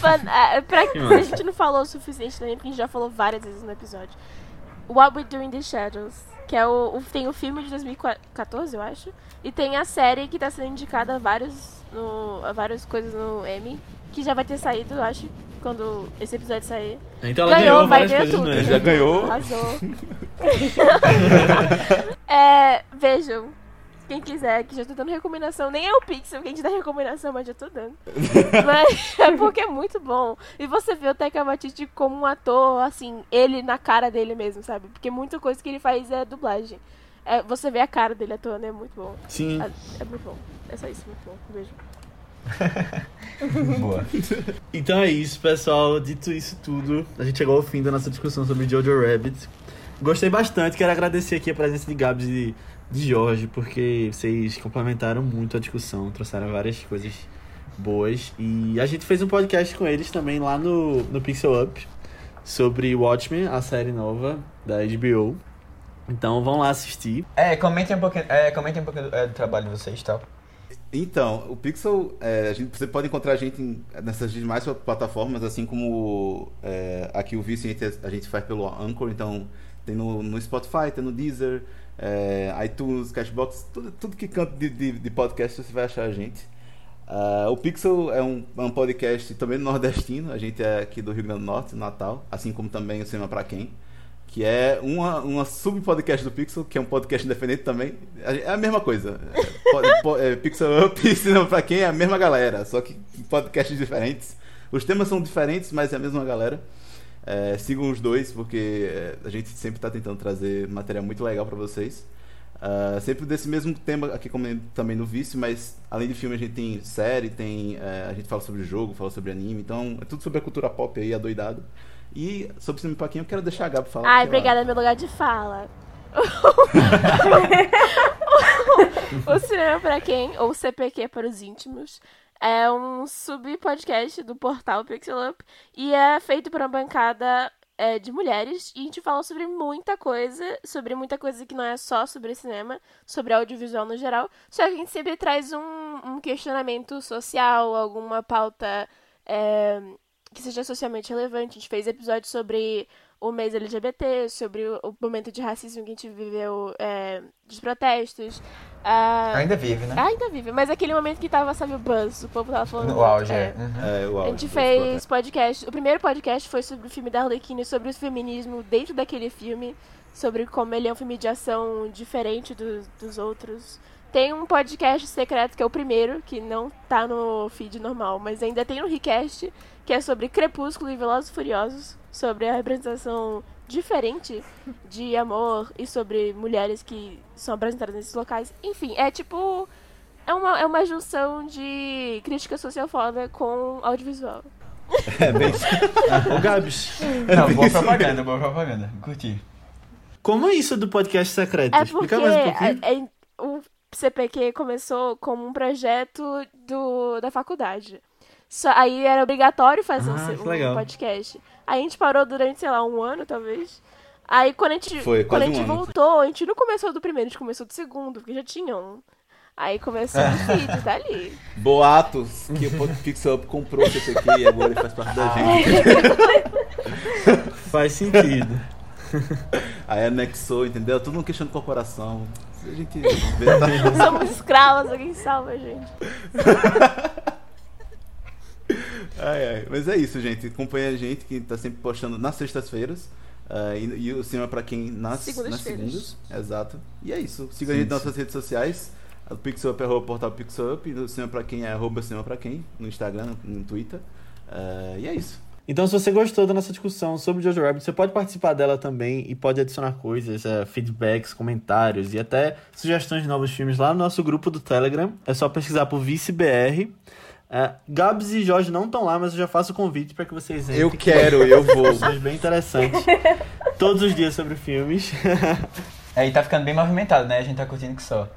Fan- é, pra, se a gente não falou o suficiente também, porque a gente já falou várias vezes no episódio. What We Do in the Shadows. Que é o, o- Tem o filme de 2014, eu acho. E tem a série que tá sendo indicada a, vários, no, a várias coisas no Emmy. Que já vai ter saído, eu acho. quando esse episódio sair. Então ela Ganhou, ganhou vai ganhar coisas tudo. Emmy. Já ganhou. Arrasou. é, vejam. Quem quiser, que já tô dando recomendação. Nem é o Pixel que a gente dá recomendação, mas já tô dando. mas é porque é muito bom. E você vê o Taika Waititi como um ator, assim, ele na cara dele mesmo, sabe? Porque muita coisa que ele faz é dublagem. É, você vê a cara dele atuando, é muito bom. Sim. É, é muito bom. É só isso, muito bom. Beijo. Boa. Então é isso, pessoal. Dito isso tudo, a gente chegou ao fim da nossa discussão sobre Jojo Rabbit. Gostei bastante, quero agradecer aqui a presença de Gabs e de Jorge, porque vocês complementaram muito a discussão, trouxeram várias coisas boas. E a gente fez um podcast com eles também lá no, no Pixel Up sobre Watchmen, a série nova da HBO. Então vão lá assistir. É, comentem um pouquinho, é, comentem um pouquinho do, é, do trabalho de vocês e tal. Então, o Pixel, é, a gente, você pode encontrar a gente em- nessas demais plataformas, assim como é, aqui o Vício a gente, a gente faz pelo Anchor, então tem no, no Spotify, tem no Deezer, é, iTunes, Cashbox, tudo, tudo que canta de, de, de podcast você vai achar a gente. Ah, o Pixel é um, é um podcast também nordestino, a gente é aqui do Rio Grande do Norte, Natal, assim como também o Cinema Pra Quem que é uma, uma sub-podcast do Pixel, que é um podcast independente também. É a mesma coisa. É, é, Pixel Up e Cinema Pra Quem é a mesma galera, só que podcasts diferentes. Os temas são diferentes, mas é a mesma galera. É, sigam os dois, porque é, a gente sempre está tentando trazer material muito legal para vocês. Ah, sempre desse mesmo tema aqui como também no Vício, mas além de filme a gente tem série, tem é, a gente fala sobre jogo, fala sobre anime, então é tudo sobre a cultura pop aí, adoidado. E sobre cinema pra quem eu quero deixar a Gabi falar. Ai, porque ela- obrigada, meu lugar de fala. o Cinema Pra Quem, ou CPQ para os íntimos, é um sub-podcast do portal Pixel Up e é feito por uma bancada é, de mulheres e a gente fala sobre muita coisa, sobre muita coisa que não é só sobre cinema, sobre audiovisual no geral, só que a gente sempre traz um, um questionamento social, alguma pauta é, que seja socialmente relevante. A gente fez episódios sobre o mês LGBT, sobre o, o momento de racismo que a gente viveu é, dos protestos. Ah, Ainda vive, né? ainda vive, mas aquele momento que tava, sabe, o buzz, o povo tava falando. Muito, auge, é. é. Uhum. É, o A áudio gente fez podcast. O primeiro podcast foi sobre o filme da Arlequina e sobre o feminismo dentro daquele filme. Sobre como ele é um filme de ação diferente dos, dos outros. Tem um podcast secreto que é o primeiro, que não tá no feed normal, mas ainda tem no Recast, que é sobre Crepúsculo e Velozes e Furiosos. Sobre a representação diferente de amor e sobre mulheres que são apresentadas nesses locais. Enfim, é tipo. É uma, é uma junção de crítica social foda com audiovisual. É bem Ô Gabs, Não, boa propaganda, boa propaganda. Curti. como é isso do podcast secreto? É Explica mais um pouquinho. a- a- o CPQ começou como um projeto do, da faculdade. Só, aí era obrigatório fazer um, Ah, um legal. podcast. Aí a gente parou durante, sei lá, um ano, talvez. Aí quando a gente, Foi, quando a gente um ano. voltou, a gente não começou do primeiro, a gente começou do segundo, porque já tinha um. Aí começou o feed, tá ali. Boatos que o Pixel Up comprou o CPQ e agora ele faz parte da gente. Faz sentido. Aí anexou, entendeu? Tudo uma questão de corporação. A gente vê, tá... Somos escravos, alguém salva a gente. Ai, ai. Mas é isso, gente. Acompanha a gente que tá sempre postando nas sextas-feiras. ah, e, e o cinema pra quem nas, nas Segundas-feiras. segundas. Exato. E é isso. Siga a gente nas nossas redes sociais. O Pixel Up é arroba portal Pixel Up. E o cinema pra quem é arroba cinema pra quem. No Instagram, no, no Twitter. Ah, e é isso. Então, se você gostou da nossa discussão sobre Jojo Rabbit, você pode participar dela também e pode adicionar coisas, eh, feedbacks, comentários e até sugestões de novos filmes lá no nosso grupo do Telegram. É só pesquisar por ViceBR. Eh, Gabs e Jorge não estão lá, mas eu já faço o convite para que vocês entrem. Eu quero, eu vou. Discussões bem interessantes. Todos os dias sobre filmes. Aí tá ficando bem movimentado, né? A gente tá curtindo que só.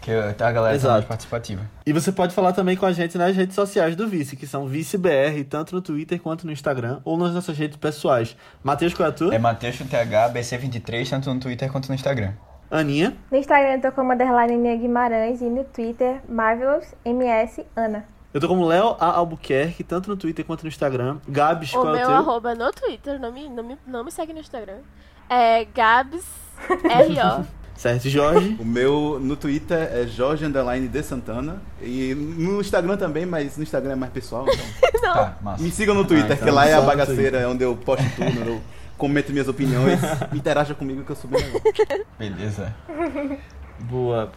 Que a galera tá Exato. mais participativa. E você pode falar também com a gente nas redes sociais do Vice, que são ViceBR, tanto no Twitter quanto no Instagram, ou nas nossas redes pessoais. Matheus, qual é a tua? É Matheus TH, BC23, tanto no Twitter quanto no Instagram. Aninha. No Instagram eu tô como underline Nia Guimarães e no Twitter Marvelous MS Ana. Eu tô como Léo A. Albuquerque, tanto no Twitter quanto no Instagram. Gabs, O qual é o meu teu? arroba no Twitter, não me, não, me, não me segue no Instagram. É Gabs R.O. Certo, Jorge? O meu no Twitter é Jorge Underline de Santana. E no Instagram também, mas no Instagram é mais pessoal. Então. Tá, massa. Me sigam no Twitter, Ah, então que lá é a bagaceira, é onde eu posto tudo, eu comento minhas opiniões. Interaja comigo que eu sou bem legal. Beleza. Boa.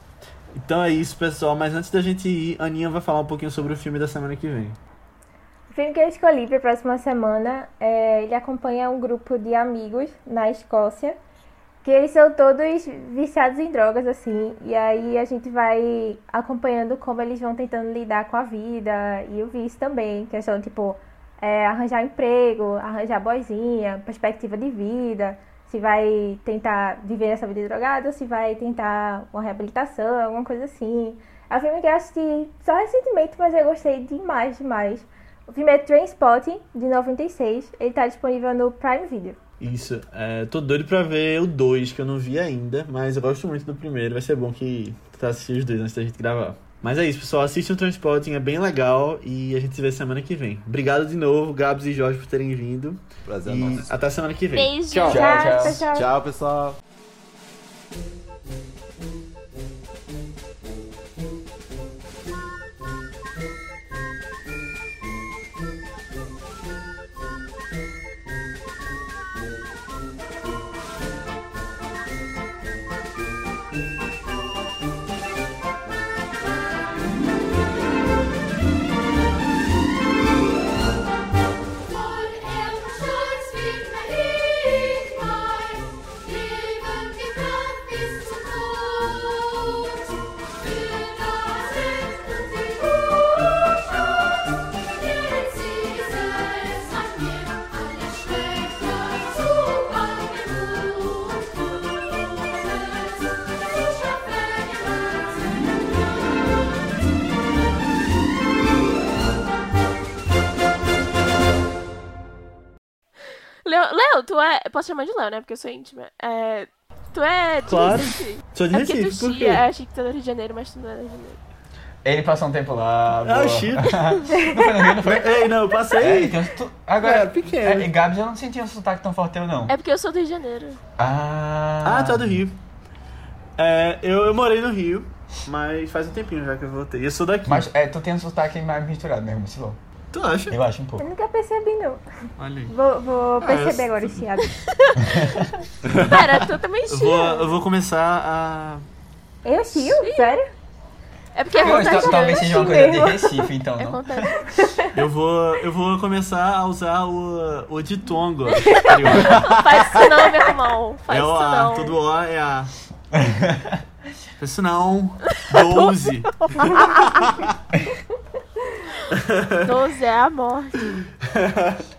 Então é isso, pessoal. Mas antes da gente ir, a Aninha vai falar um pouquinho sobre o filme da semana que vem. O filme que eu escolhi para a próxima semana, é, ele acompanha um grupo de amigos na Escócia, que eles são todos viciados em drogas, assim, e aí a gente vai acompanhando como eles vão tentando lidar com a vida e o vício também, questão, tipo, é, arranjar emprego, arranjar boizinha, perspectiva de vida, se vai tentar viver essa vida drogada ou se vai tentar uma reabilitação, alguma coisa assim. É um filme que eu assisti só recentemente, mas eu gostei demais, demais. O filme é Trainspotting, de 96. Ele tá disponível no Prime Video. Isso. É, tô doido pra ver o 2, que eu não vi ainda, mas eu gosto muito do primeiro. Vai ser bom que tá assistindo os dois antes da gente gravar. Mas é isso, pessoal. Assistam o Transporting, é bem legal e a gente se vê semana que vem. Obrigado de novo, Gabs e Jorge, por terem vindo. Prazer é E nosso. até semana que vem. Beijo. Tchau. tchau. tchau. Tchau, pessoal. Leo, tu é. Posso chamar de Leo, né? Porque eu sou íntima. É, tu é de Claro. Recife? Sou de É porque Recife, tu por quê? eu achei que tu era do Rio de Janeiro, mas tu não é do Rio de Janeiro. Ele passou um tempo lá. Ah, o Chico. não foi no Rio, não foi? Ei, não, eu É, passei. então, tu, agora, É, pequeno. É, e Gabs, eu não sentia um sotaque tão forte eu não. É porque eu sou do Rio de Janeiro. Ah. Ah, tu é do Rio. É, eu, eu morei no Rio, mas faz um tempinho já que eu voltei. Eu sou daqui. Mas é, tu tem um sotaque mais misturado mesmo, Silô. Tu acha? Eu acho um pouco. Eu nunca percebi, não. Olha aí. Vou, vou perceber eu- agora esse chiado. Pera, tu também Eu chia. vou, eu vou começar a. Eu chio? Sério? É porque é contagiante. talvez seja uma coisa de Recife, então, É não? Eu vou, eu vou começar a usar o, o ditongo. Faz isso não, meu irmão. Faz É o isso A, não. todo O é A. Faz isso não. 12. 12 é a morte.